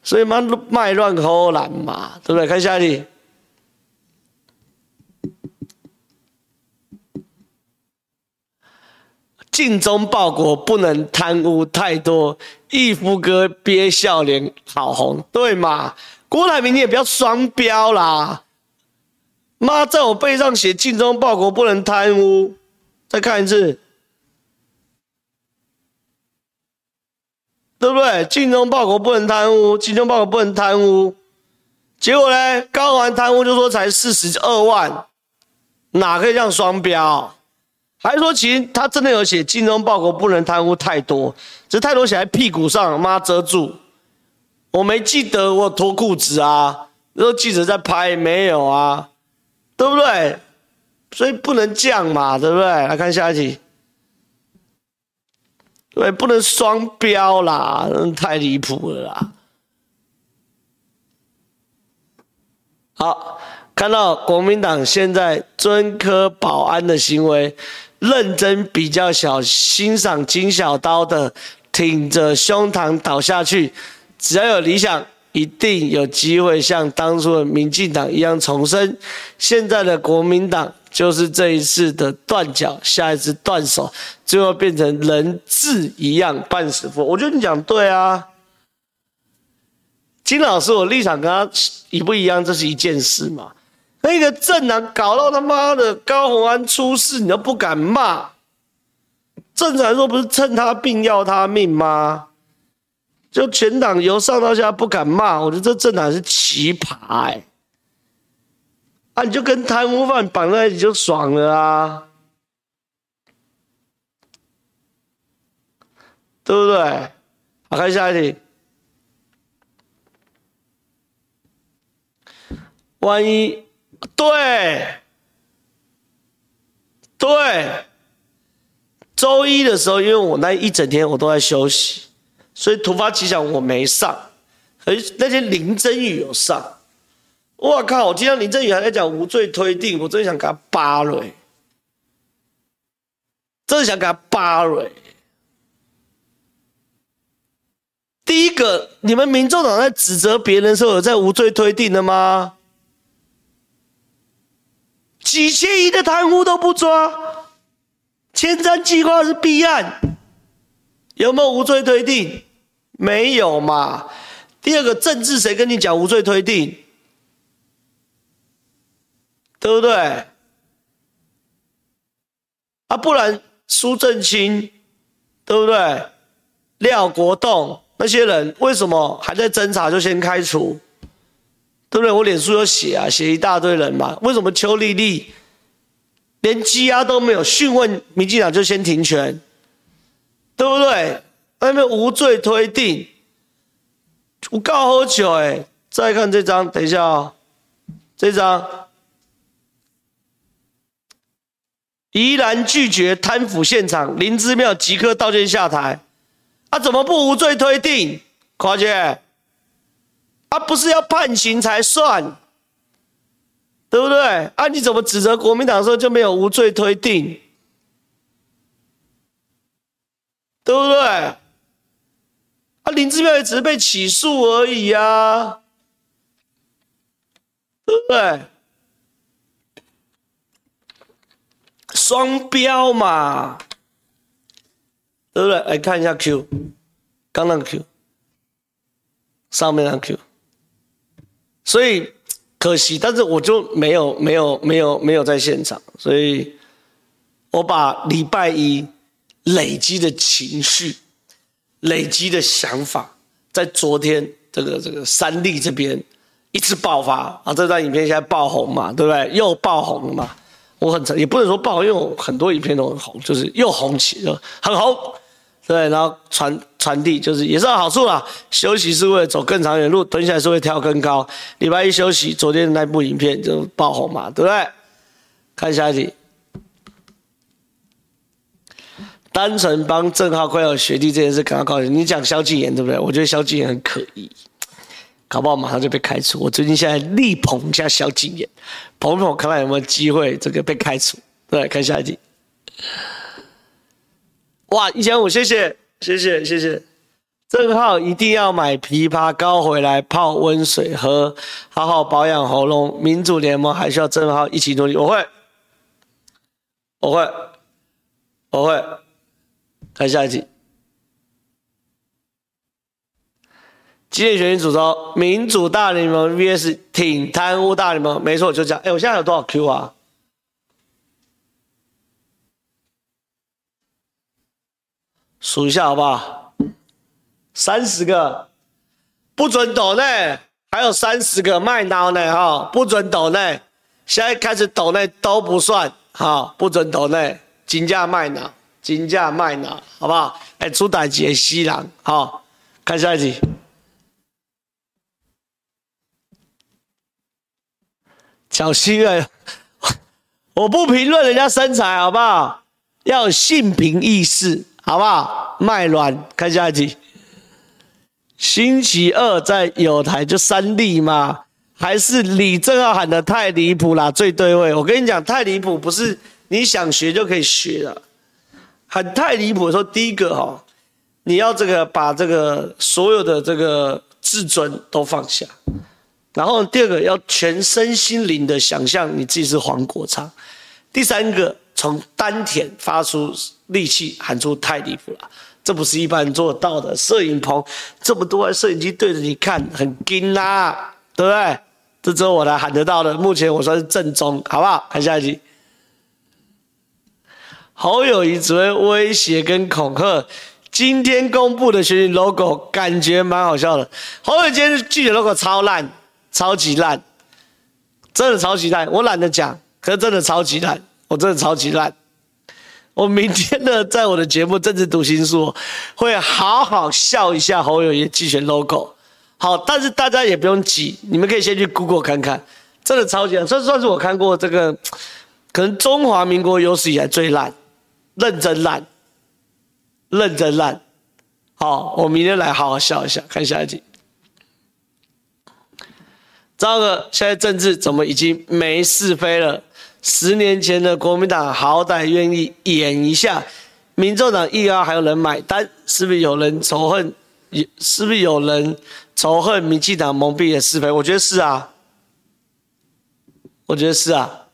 所以嘛，卖乱扣篮嘛，对不对？看下一题。尽忠报国不能贪污太多，义夫哥憋笑脸好红，对嘛？郭台铭，你也不要双标啦！妈，在我背上写“尽忠报国，不能贪污”，再看一次，对不对？“精忠报国，不能贪污”，“精忠报国，不能贪污”，结果呢？高虹安贪污就说才四十二万，哪可以这样双标？还说其实他真的有写“精忠报国，不能贪污”太多，这太多写在屁股上，妈遮住。我没记得我脱裤子啊，那时候记者在拍，没有啊，对不对？所以不能这样嘛，对不对？来看下一题，对，不能双标啦，太离谱了啦。好，看到国民党现在尊科保安的行为，认真比较小，欣赏金小刀的挺着胸膛倒下去。只要有理想，一定有机会像当初的民进党一样重生。现在的国民党就是这一次的断脚，下一次断手，最后变成人质一样半死不活。我觉得你讲对啊，金老师，我立场跟他一不一样？这是一件事嘛。那个政党搞到他妈的高虹安出事，你都不敢骂？正常来说不是趁他病要他命吗？就全党由上到下不敢骂，我觉得这政党是奇葩哎、啊，你就跟贪污犯绑在一起就爽了啊，对不对？好，看下一题。万一对对，周一的时候，因为我那一整天我都在休息。所以突发奇想，我没上，而那天林真宇有上。我靠！我今天林珍羽还在讲无罪推定，我真的想给他扒了，真的想给他扒了。第一个，你们民众党在指责别人的时候，有在无罪推定的吗？几千亿的贪污都不抓，前瞻计划是弊案，有没有无罪推定？没有嘛？第二个政治谁跟你讲无罪推定？对不对？啊，不然苏正清，对不对？廖国栋那些人为什么还在侦查就先开除？对不对？我脸书有写啊，写一大堆人嘛。为什么邱丽丽连羁押都没有，讯问民进党就先停权？对不对？那边无罪推定，我告好久哎！再看这张，等一下啊、哦，这张宜兰拒绝贪腐现场，林之妙即刻道歉下台，啊，怎么不无罪推定？夸姐，啊，不是要判刑才算，对不对？啊，你怎么指责国民党的时候就没有无罪推定？对不对？啊，林姿妙也只是被起诉而已啊，对不对？双标嘛，对不对？来看一下 Q，刚那 Q，上面那 Q，所以可惜，但是我就没有没有没有没有在现场，所以我把礼拜一累积的情绪。累积的想法，在昨天这个这个三立这边一次爆发啊！这段影片现在爆红嘛，对不对？又爆红了嘛？我很也不能说爆，因为很多影片都很红，就是又红起，就很红，对。然后传传递就是也是好处啦。休息是为了走更长远路，蹲下来是会跳更高。礼拜一休息，昨天的那部影片就爆红嘛，对不对？看下一题。单纯帮正浩快要学弟这件事感到高兴。你讲萧敬言对不对？我觉得萧敬言很可疑，搞不好马上就被开除。我最近现在力捧一下萧敬言，捧捧看看有没有机会这个被开除。对，看下一题。哇，一千五，谢谢，谢谢，谢谢。正浩一定要买枇杷膏回来泡温水喝，好好保养喉咙。民主联盟还需要正浩一起努力。我会，我会，我会。看下一题。激烈选举主轴：民主大联盟 VS 挺贪污大联盟。没错，就这样。哎，我现在有多少 Q 啊？数一下好不好？三十个，不准抖内，还有三十个卖脑内哈，不准抖内。现在开始抖内都不算哈，不准抖内，金价卖脑。金价卖呢，好不好？哎，出代志的死人，好，看下一题。小心啊，我不评论人家身材，好不好？要有性平意识，好不好？卖卵，看下一集。星期二在友台就三例嘛？还是李正皓喊的太离谱啦？最对位。我跟你讲，太离谱不是你想学就可以学的。很太离谱的时候，第一个哈，你要这个把这个所有的这个自尊都放下。然后第二个要全身心灵的想象你自己是黄国昌。第三个从丹田发出力气喊出太离谱了，这不是一般人做到的。摄影棚这么多摄影机对着你看，很惊啦，对不对？这只有我来喊得到的。目前我算是正宗，好不好？看下一集。侯友宜只会威胁跟恐吓，今天公布的选举 logo 感觉蛮好笑的。侯友宜今天记者 logo 超烂，超级烂，真的超级烂。我懒得讲，可是真的超级烂，我真的超级烂。我明天呢，在我的节目《政治读心术》会好好笑一下侯友宜竞选 logo。好，但是大家也不用急，你们可以先去 Google 看看，真的超级烂，算算是我看过这个，可能中华民国有史以来最烂。认真烂，认真烂，好，我明天来好好笑一下，看下一集。糟了，现在政治怎么已经没是非了？十年前的国民党好歹愿意演一下，民众党一啊还有人买单，是不是有人仇恨？是不是有人仇恨民进党蒙蔽的是非？我觉得是啊，我觉得是啊。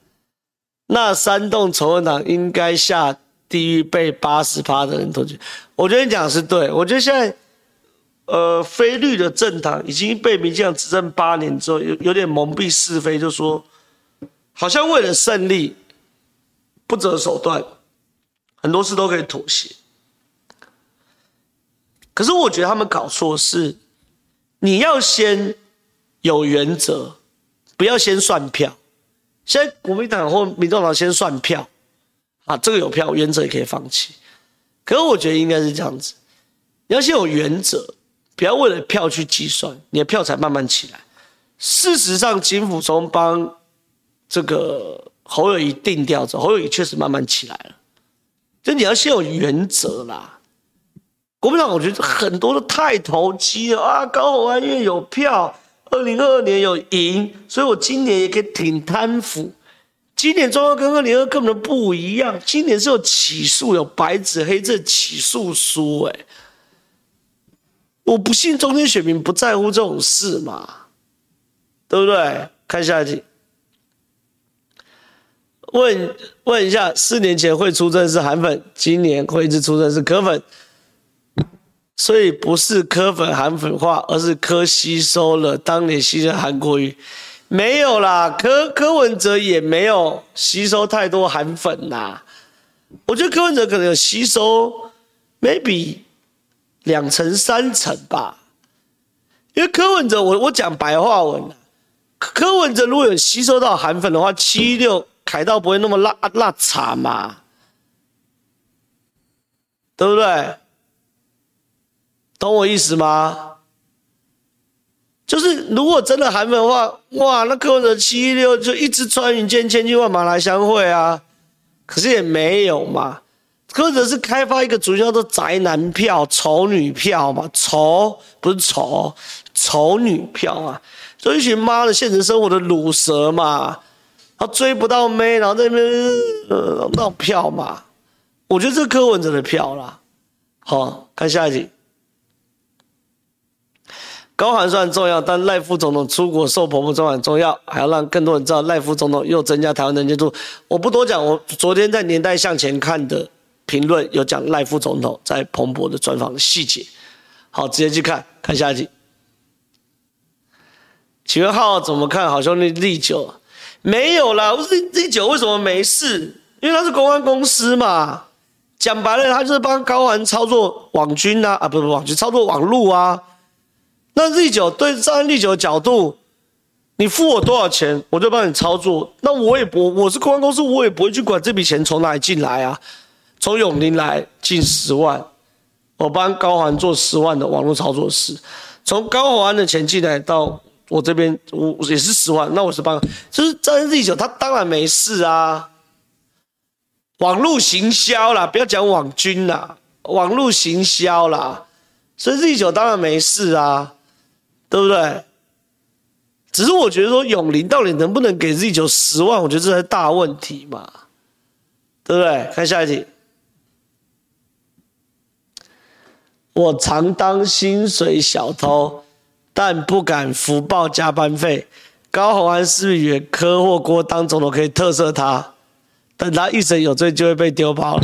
那煽动仇恨党应该下。地狱被八十趴的人投去，我觉得你讲的是对。我觉得现在，呃，非绿的政党已经被民进党执政八年之后，有有点蒙蔽是非，就说好像为了胜利不择手段，很多事都可以妥协。可是我觉得他们搞错是，你要先有原则，不要先算票。现在国民党或民众党先算票。啊，这个有票，原则也可以放弃。可是我觉得应该是这样子，你要先有原则，不要为了票去计算，你的票才慢慢起来。事实上，金溥聪帮这个侯友宜定调之后，侯友宜确实慢慢起来了。就你要先有原则啦。国民党我觉得很多都太投机了啊，高虹安因为有票，二零二二年有赢，所以我今年也可以挺贪腐。今年中央跟二零二根本不一样，今年是有起诉，有白纸黑字起诉书，哎，我不信中间选民不在乎这种事嘛，对不对？看下一题，问问一下，四年前会出征是韩粉，今年会一直出征是柯粉，所以不是柯粉韩粉化，而是柯吸收了当年吸收韩国瑜。没有啦，柯柯文哲也没有吸收太多韩粉呐。我觉得柯文哲可能有吸收，maybe 两成三成吧。因为柯文哲，我我讲白话文，柯文哲如果有吸收到韩粉的话，七六凯道不会那么辣辣茶嘛，对不对？懂我意思吗？就是如果真的韩粉的话，哇，那柯文哲七一六就一直穿云箭，千军万马来相会啊。可是也没有嘛。柯文哲是开发一个主叫做宅男票、丑女票嘛，丑不是丑，丑女票啊，就一群妈的现实生活的鲁蛇嘛，他追不到妹，然后在那边呃闹票嘛。我觉得这是柯文哲的票啦。好，看下一集。高寒虽然重要，但赖副总统出国受婆婆重很重要，还要让更多人知道赖副总统又增加台湾能见度。我不多讲，我昨天在年代向前看的评论有讲赖副总统在彭博的专访的细节。好，直接去看看下一集。请问浩怎么看好兄弟立九？没有啦，我是立九为什么没事？因为他是公关公司嘛。讲白了，他就是帮高虹操作网军啊，啊不不网军操作网路啊。那 Z 九对站在 Z 九的角度，你付我多少钱，我就帮你操作。那我也不，我是公关公司，我也不会去管这笔钱从哪里进来啊。从永林来进十万，我帮高环做十万的网络操作室。从高环的钱进来到我这边，我也是十万。那我是帮，就是站在 Z9，他当然没事啊。网络行销啦，不要讲网军啦，网络行销啦，所以 Z9 当然没事啊。对不对？只是我觉得说永林到底能不能给 Z9 十万，我觉得这是大问题嘛，对不对？看下一题。我常当薪水小偷，但不敢福报加班费。高虹安是不是科货锅当总统可以特赦他？等他一审有罪，就会被丢包了。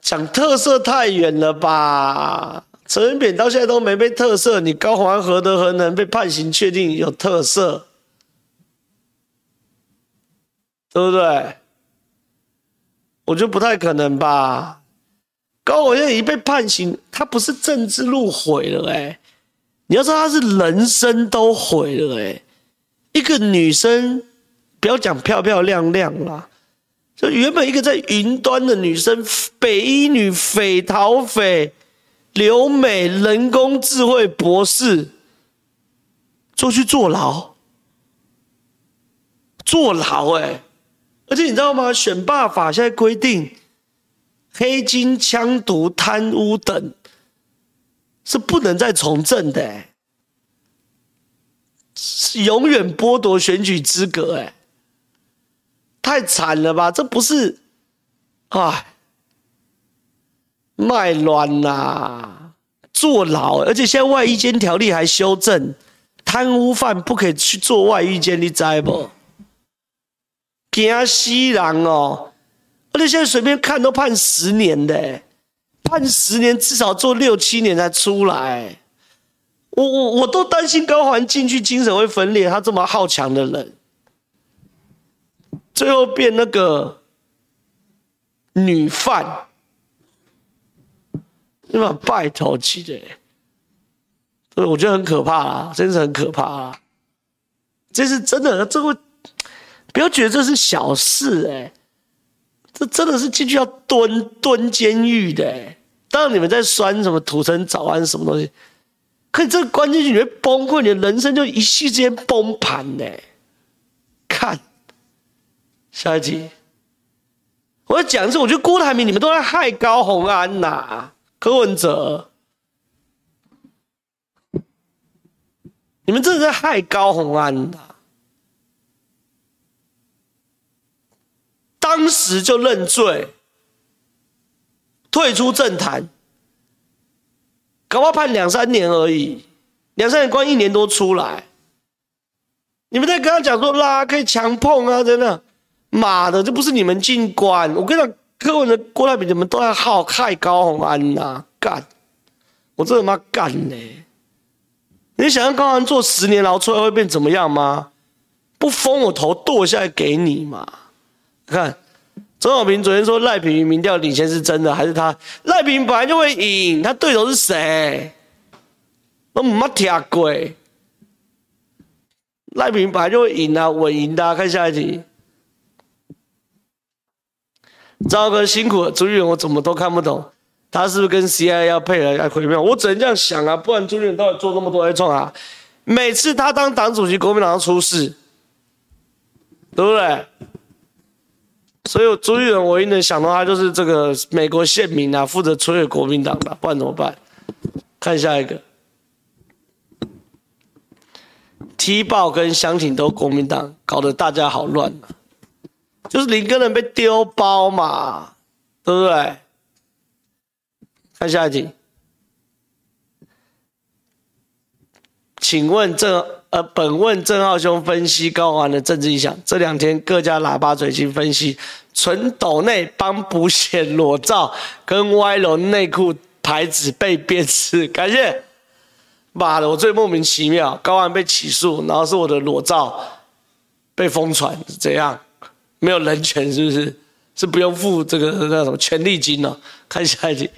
讲特赦太远了吧？陈水扁到现在都没被特赦，你高虹安何德何能被判刑确定有特赦？对不对？我觉得不太可能吧。高虹安已经被判刑，他不是政治路毁了哎、欸，你要知道他是人生都毁了哎、欸。一个女生，不要讲漂漂亮亮啦，就原本一个在云端的女生，北医女匪逃匪。留美人工智慧博士，就去坐牢，坐牢哎、欸！而且你知道吗？选罢法现在规定，黑金、枪毒、贪污等是不能再从政的、欸，是永远剥夺选举资格哎、太惨了吧？这不是，啊。卖卵呐，坐牢，而且现在外衣间条例还修正，贪污犯不可以去做外衣间，你知不？惊死人哦！而且现在随便看都判十年的，判十年至少做六七年才出来。我我我都担心高环进去精神会分裂，他这么好强的人，最后变那个女犯。那把拜托起的，所以我觉得很可怕啊，真是很可怕啊！这是真的，这会不要觉得这是小事哎、这真的是进去要蹲蹲监狱的、当你们在酸什么土城早安什么东西，可你这个关进去你会崩溃，你的人生就一夕之间崩盘的、欸。看下一集，我要讲的是，我觉得郭台铭你们都在害高虹安呐、柯文哲，你们真的在害高虹安的。当时就认罪，退出政坛，搞不好判两三年而已，两三年关一年多出来。你们在跟他讲说啦，可以强碰啊，真的，妈的，这不是你们进关，我跟你讲。柯文哲、郭台铭，你们都在好害高虹安呐、啊？干！我真他妈干呢！你想让高安坐十年牢出来会变怎么样吗？不封我头剁下来给你嘛？看，钟小平昨天说赖品妤民调领先是真的还是他？赖品妤本来就会赢，他对手是谁？我没听过。赖品妤本来就会赢啊，稳赢的、啊。看下一题。赵哥辛苦了，朱立伦我怎么都看不懂，他是不是跟 CIA 要配合要回票？我只能这样想啊，不然朱立伦到底做那么多来创啊？每次他当党主席，国民党出事，对不对？所以朱立伦唯一能想到他就是这个美国宪民啊，负责摧毁国民党吧，不然怎么办？看下一个踢爆跟详情都国民党，搞得大家好乱啊。就是林根人被丢包嘛，对不对？看下一题，请问这呃，本问郑浩兄分析高安的政治意向。这两天各家喇叭嘴型分析，纯抖内帮补写裸照跟歪楼内裤牌子被辨识，感谢。妈的，我最莫名其妙，高安被起诉，然后是我的裸照被疯传，怎样？没有人权是不是？是不用付这个那什么权利金哦？看下一题。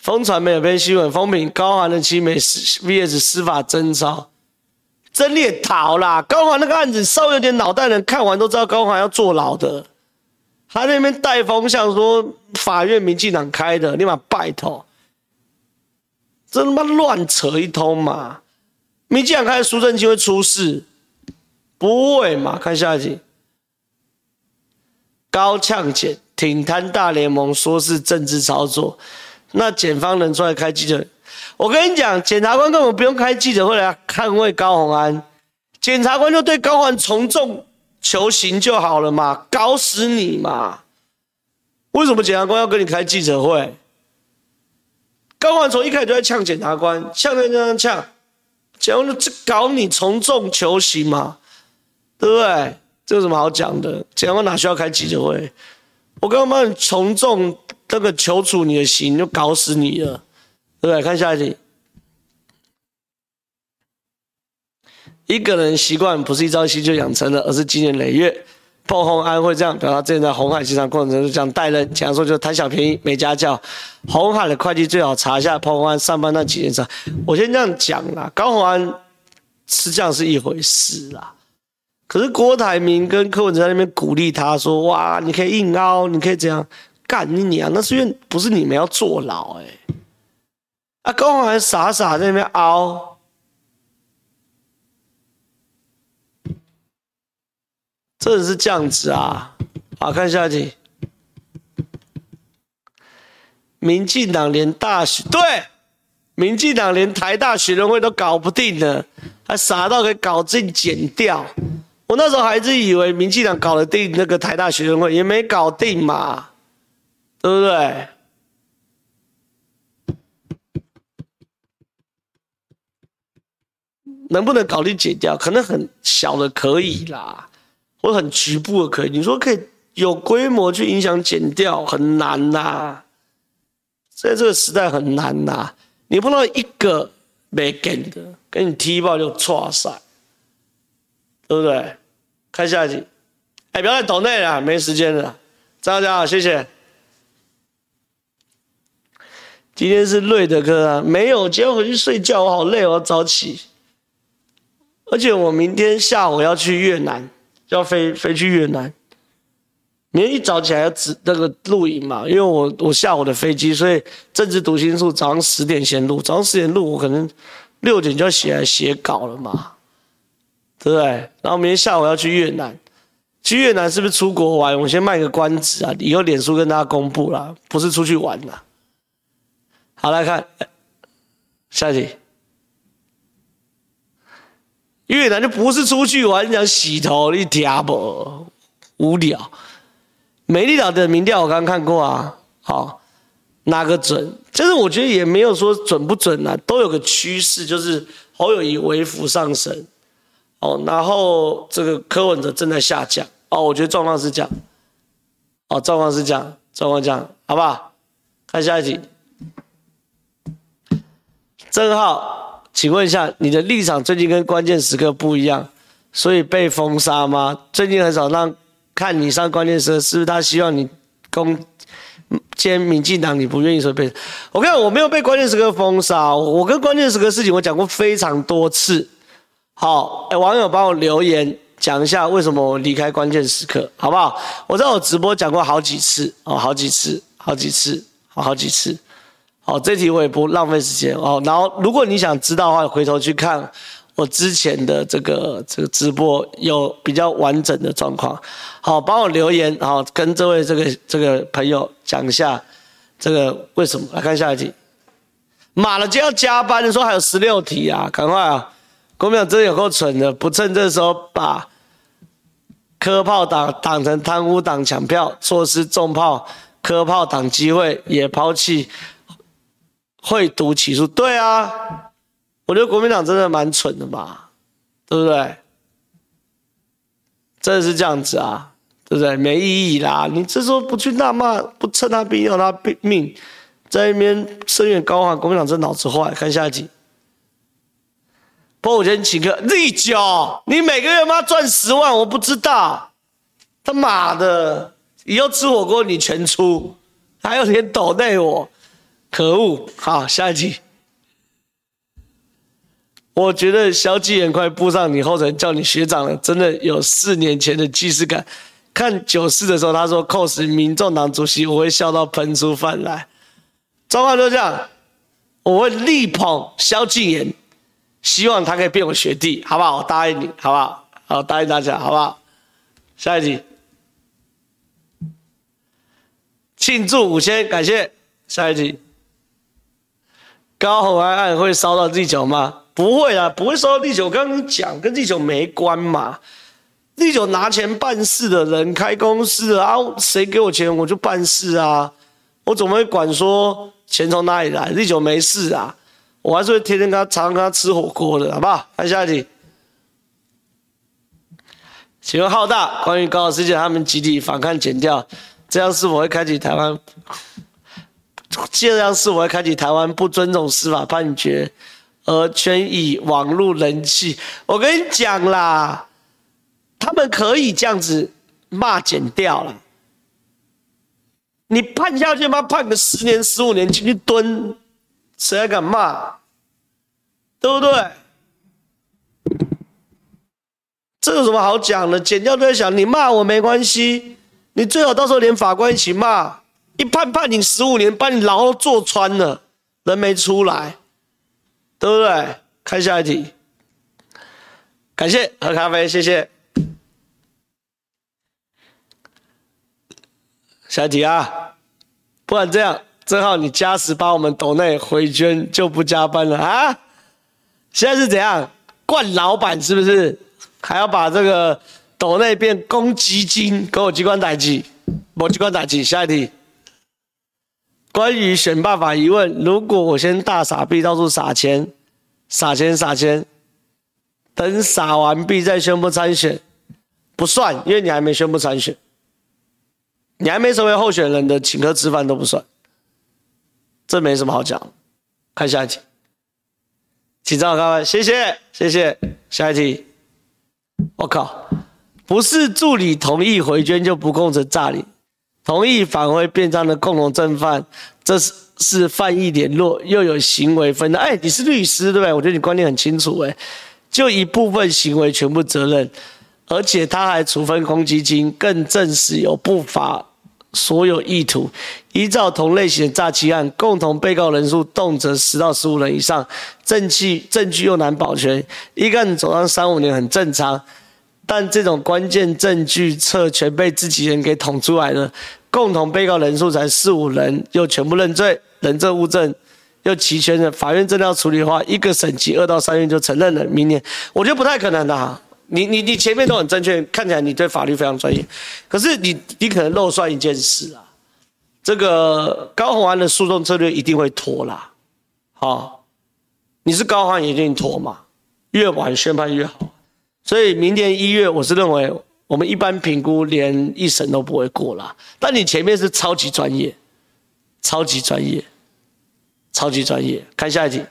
风传媒有篇新闻，风评高虹安的七枚 VS 司法侦搜，真猎逃啦！高虹安那个案子稍微有点脑袋的人看完都知道高虹安要坐牢的。他那边带风向说法院民进党开的，立马拜托，这他妈乱扯一通嘛！民进党开的苏震清会出事？不会嘛？看下一集。高呛检挺贪大联盟说是政治操作，那检方能出来开记者？我跟你讲，检察官根本不用开记者会来捍卫高虹安，检察官就对高虹安从重求刑就好了嘛，搞死你嘛！为什么检察官要跟你开记者会？高虹安从一开始就在呛检察官，呛呛呛呛呛，检察官就搞你从重求刑嘛，对不对？这有什么好讲的？检察官哪需要开记者会？我刚刚帮你从重那个求处你的心，就搞死你了，对不对？看下一题。一个人习惯不是一朝夕就养成的，而是经年累月。彭虹安会这样表达，之前在红海集团过程中就这样带人，讲说就贪小便宜没家教。红海的会计最好查一下彭虹安上班那几年。我先这样讲啦，高虹安是这样是一回事啦。可是郭台铭跟柯文哲在那边鼓励他说：“哇，你可以硬凹，你可以这样干你娘，那是因为不是你们要坐牢哎、欸。”啊，高虹安傻傻在那边凹。真的是这样子啊！好，看下一题。民进党连大学对，民进党连台大学生会都搞不定了，还傻到可以搞进检调。我那时候还是以为民进党搞得定那个台大学生会，也没搞定嘛，对不对？能不能搞定检调？可能很小的可以啦。我很局部的可以，你说可以有规模去影响减掉，很难呐、在这个时代很难呐、你碰到一个没给的，给你踢爆就挫赛，对不对？看下一集，哎，不要再抖内了，没时间了。张家好，谢谢。今天是累的课啊，没有，今天回去睡觉，我好累，我要早起。而且我明天下午要去越南。要飞飞去越南，明天一早起来要指那个录影嘛，因为我我下午的飞机，所以政治读心术早上十点先录，早上十点录，我可能六点就要起来写稿了嘛，对不对？然后明天下午要去越南，去越南是不是出国玩？我先卖个关子啊，以后脸书跟大家公布啦，不是出去玩啦。好，来看下一题。越南就不是出去玩，你想洗头，你听不无聊。美丽岛的民调我刚看过啊，好，哪个准？就是我觉得也没有说准不准啊，都有个趋势，就是侯友谊微幅上升，哦，然后这个柯文哲正在下降，哦，我觉得状况是这样，哦，状况是这样，状况这样，好不好？看下一题，郑浩。请问一下，你的立场最近跟关键时刻不一样，所以被封杀吗？最近很少让看你上关键时刻，是不是他希望你攻兼民进党，你不愿意说被？我看我没有被关键时刻封杀，我跟关键时刻事情我讲过非常多次。好，哎，网友帮我留言讲一下为什么我离开关键时刻，好不好？我在我直播讲过好几次哦，好几次，好几次，好好几次。好，这题我也不浪费时间哦。然后，如果你想知道的话，回头去看我之前的这个这个直播，有比较完整的状况。好，帮我留言，好跟这位这个这个朋友讲一下这个为什么。来看下一题，马了就要加班的时候还有十六题啊，赶快啊！国民党真的有够蠢的，不趁这时候把科炮党当成贪污党抢票，错失重炮科炮党机会，也抛弃。会读起诉，对啊，我觉得国民党真的蛮蠢的嘛，对不对？真的是这样子啊，对不对？没意义啦，你这时候不去大骂，不趁他病要他命，在那边声援高喊，国民党真脑子坏。看下集，不过我先请客，立交，你每个月妈赚十万，我不知道，他妈的，以后吃火锅你全出，还有脸抖内我。可恶！好，下一题。我觉得萧继延快步上你后尘，叫你学长了，真的有四年前的既视感。看九四的时候，他说扣死民众党主席，我会笑到喷出饭来。状况就这样，我会力捧萧敬言，希望他可以变我学弟，好不好？我答应你，好不好？好，答应大家，好不好？下一题。庆祝五千，感谢。下一题。高虹安案会烧到地球吗？不会啊，不会烧到地球。我刚刚讲跟地球没关嘛。立九拿钱办事的人，开公司啊，谁给我钱我就办事啊，我怎么会管说钱从哪里来？立九没事啊，我还是会天天跟他常跟他吃火锅的，好不好？看下一题，请问浩大，关于高考事件，他们集体反抗检调，这样是否会开启台湾？这样是我会开启台湾不尊重司法判决而全以网络人气？我跟你讲啦。他们可以这样子骂检调了，你判下去吗？判个十年、十五年进去蹲，谁还敢骂？对不对？这有什么好讲的？检调都在想，你骂我没关系，你最好到时候连法官一起骂，一判判你十五年，把你牢坐穿了，人没出来，对不对？看下一题，感谢喝咖啡，谢谢。下一题啊，不然这样，正好你加时把我们抖内回捐就不加班了啊！现在是怎样？惯老板是不是？还要把这个抖内变公积金，给我机关打击，我机关打击。下一题，关于选办法疑问，如果我先大傻币到处撒钱，撒钱撒钱，等撒完币再宣布参选，不算，因为你还没宣布参选。你还没成为候选人的，请客吃饭都不算，这没什么好讲。看下一题，请照看，谢谢谢谢。下一题，我靠，不是助理同意回捐就不构成诈领，同意返回变账的共同正犯，这是是犯意联络又有行为分的。哎，你是律师对不对？我觉得你观念很清楚哎，就一部分行为全部责任，而且他还处分公积金，更证实有不法。所有意图，依照同类型的诈欺案，共同被告人数动辄十到十五人以上，证据证据又难保全，一个人走上三五年很正常。但这种关键证据侧全被自己人给捅出来了，共同被告人数才四五人，又全部认罪，人证物证又齐全了。法院真的要处理的话，一个审级二到三月就承认了。明年我觉得不太可能的哈。你你你前面都很正确，看起来你对法律非常专业，可是你你可能漏算一件事啊，这个高虹安的诉讼策略一定会拖啦，好，你是高虹安也一定拖嘛，越晚宣判越好，所以明年一月我是认为我们一般评估连一审都不会过啦，但你前面是超级专业，超级专业，超级专业，看下一题，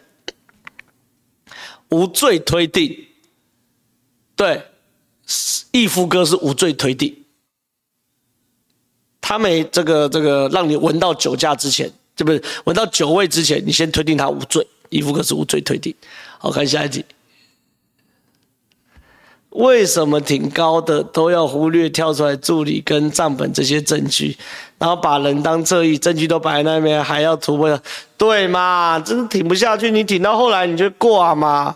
无罪推定。对，义夫哥是无罪推定，他没这个这个让你闻到酒驾之前，这不是？闻到酒味之前，你先推定他无罪。义夫哥是无罪推定。好，看下一题，为什么挺高的都要忽略跳出来助理跟账本这些证据，然后把人当侧翼，证据都摆在那边，还要突破？对嘛？真的挺不下去，你挺到后来你就挂嘛？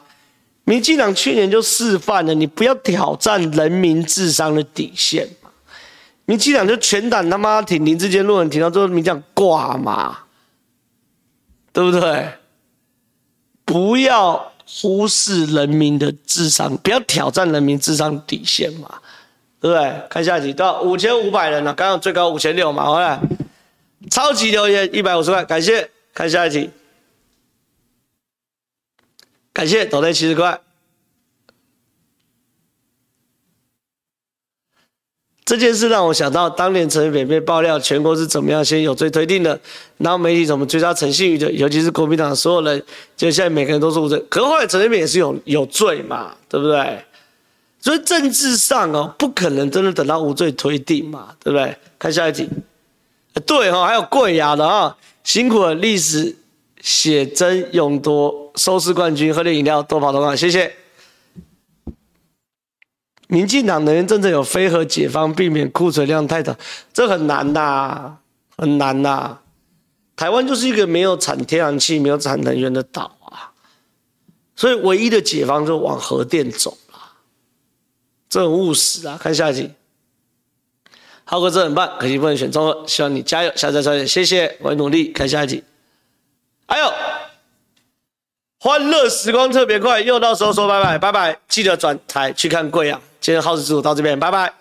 民进党去年就示范了，你不要挑战人民智商的底线。民进党就全党他妈挺林智坚论文，挺到最后民进党挂嘛，对不对？不要忽视人民的智商，不要挑战人民智商底线嘛，对不对？看下一题，到五千五百人了，刚刚最高五千六嘛，好来，超级留言一百五十块，感谢。看下一题。感谢抖内七十块。这件事让我想到，当年陈水扁被爆料，全国是怎么样先有罪推定的，然后媒体怎么追杀陈信宇的，尤其是国民党所有人，就现在每个人都是无罪。可是后来陈水扁也是有有罪嘛，对不对？所以政治上哦，不可能真的等到无罪推定嘛，对不对？看下一题。对哈，还有贵阳的啊，辛苦了历史。写真勇夺收视冠军，喝点饮料，多跑多看，谢谢。民进党能源政策有非核解放，避免库存量太大，这很难呐，很难呐。台湾就是一个没有产天然气、没有产能源的岛啊，所以唯一的解放就往核电走了，这很务实啊。看下一集，浩哥这很棒，可惜不能选中了，希望你加油，下次再创业，谢谢，我会努力。看下一集。还有欢乐时光特别快，又到时候说拜拜拜拜，记得转台去看贵阳。今天皓事之徒到这边，拜拜。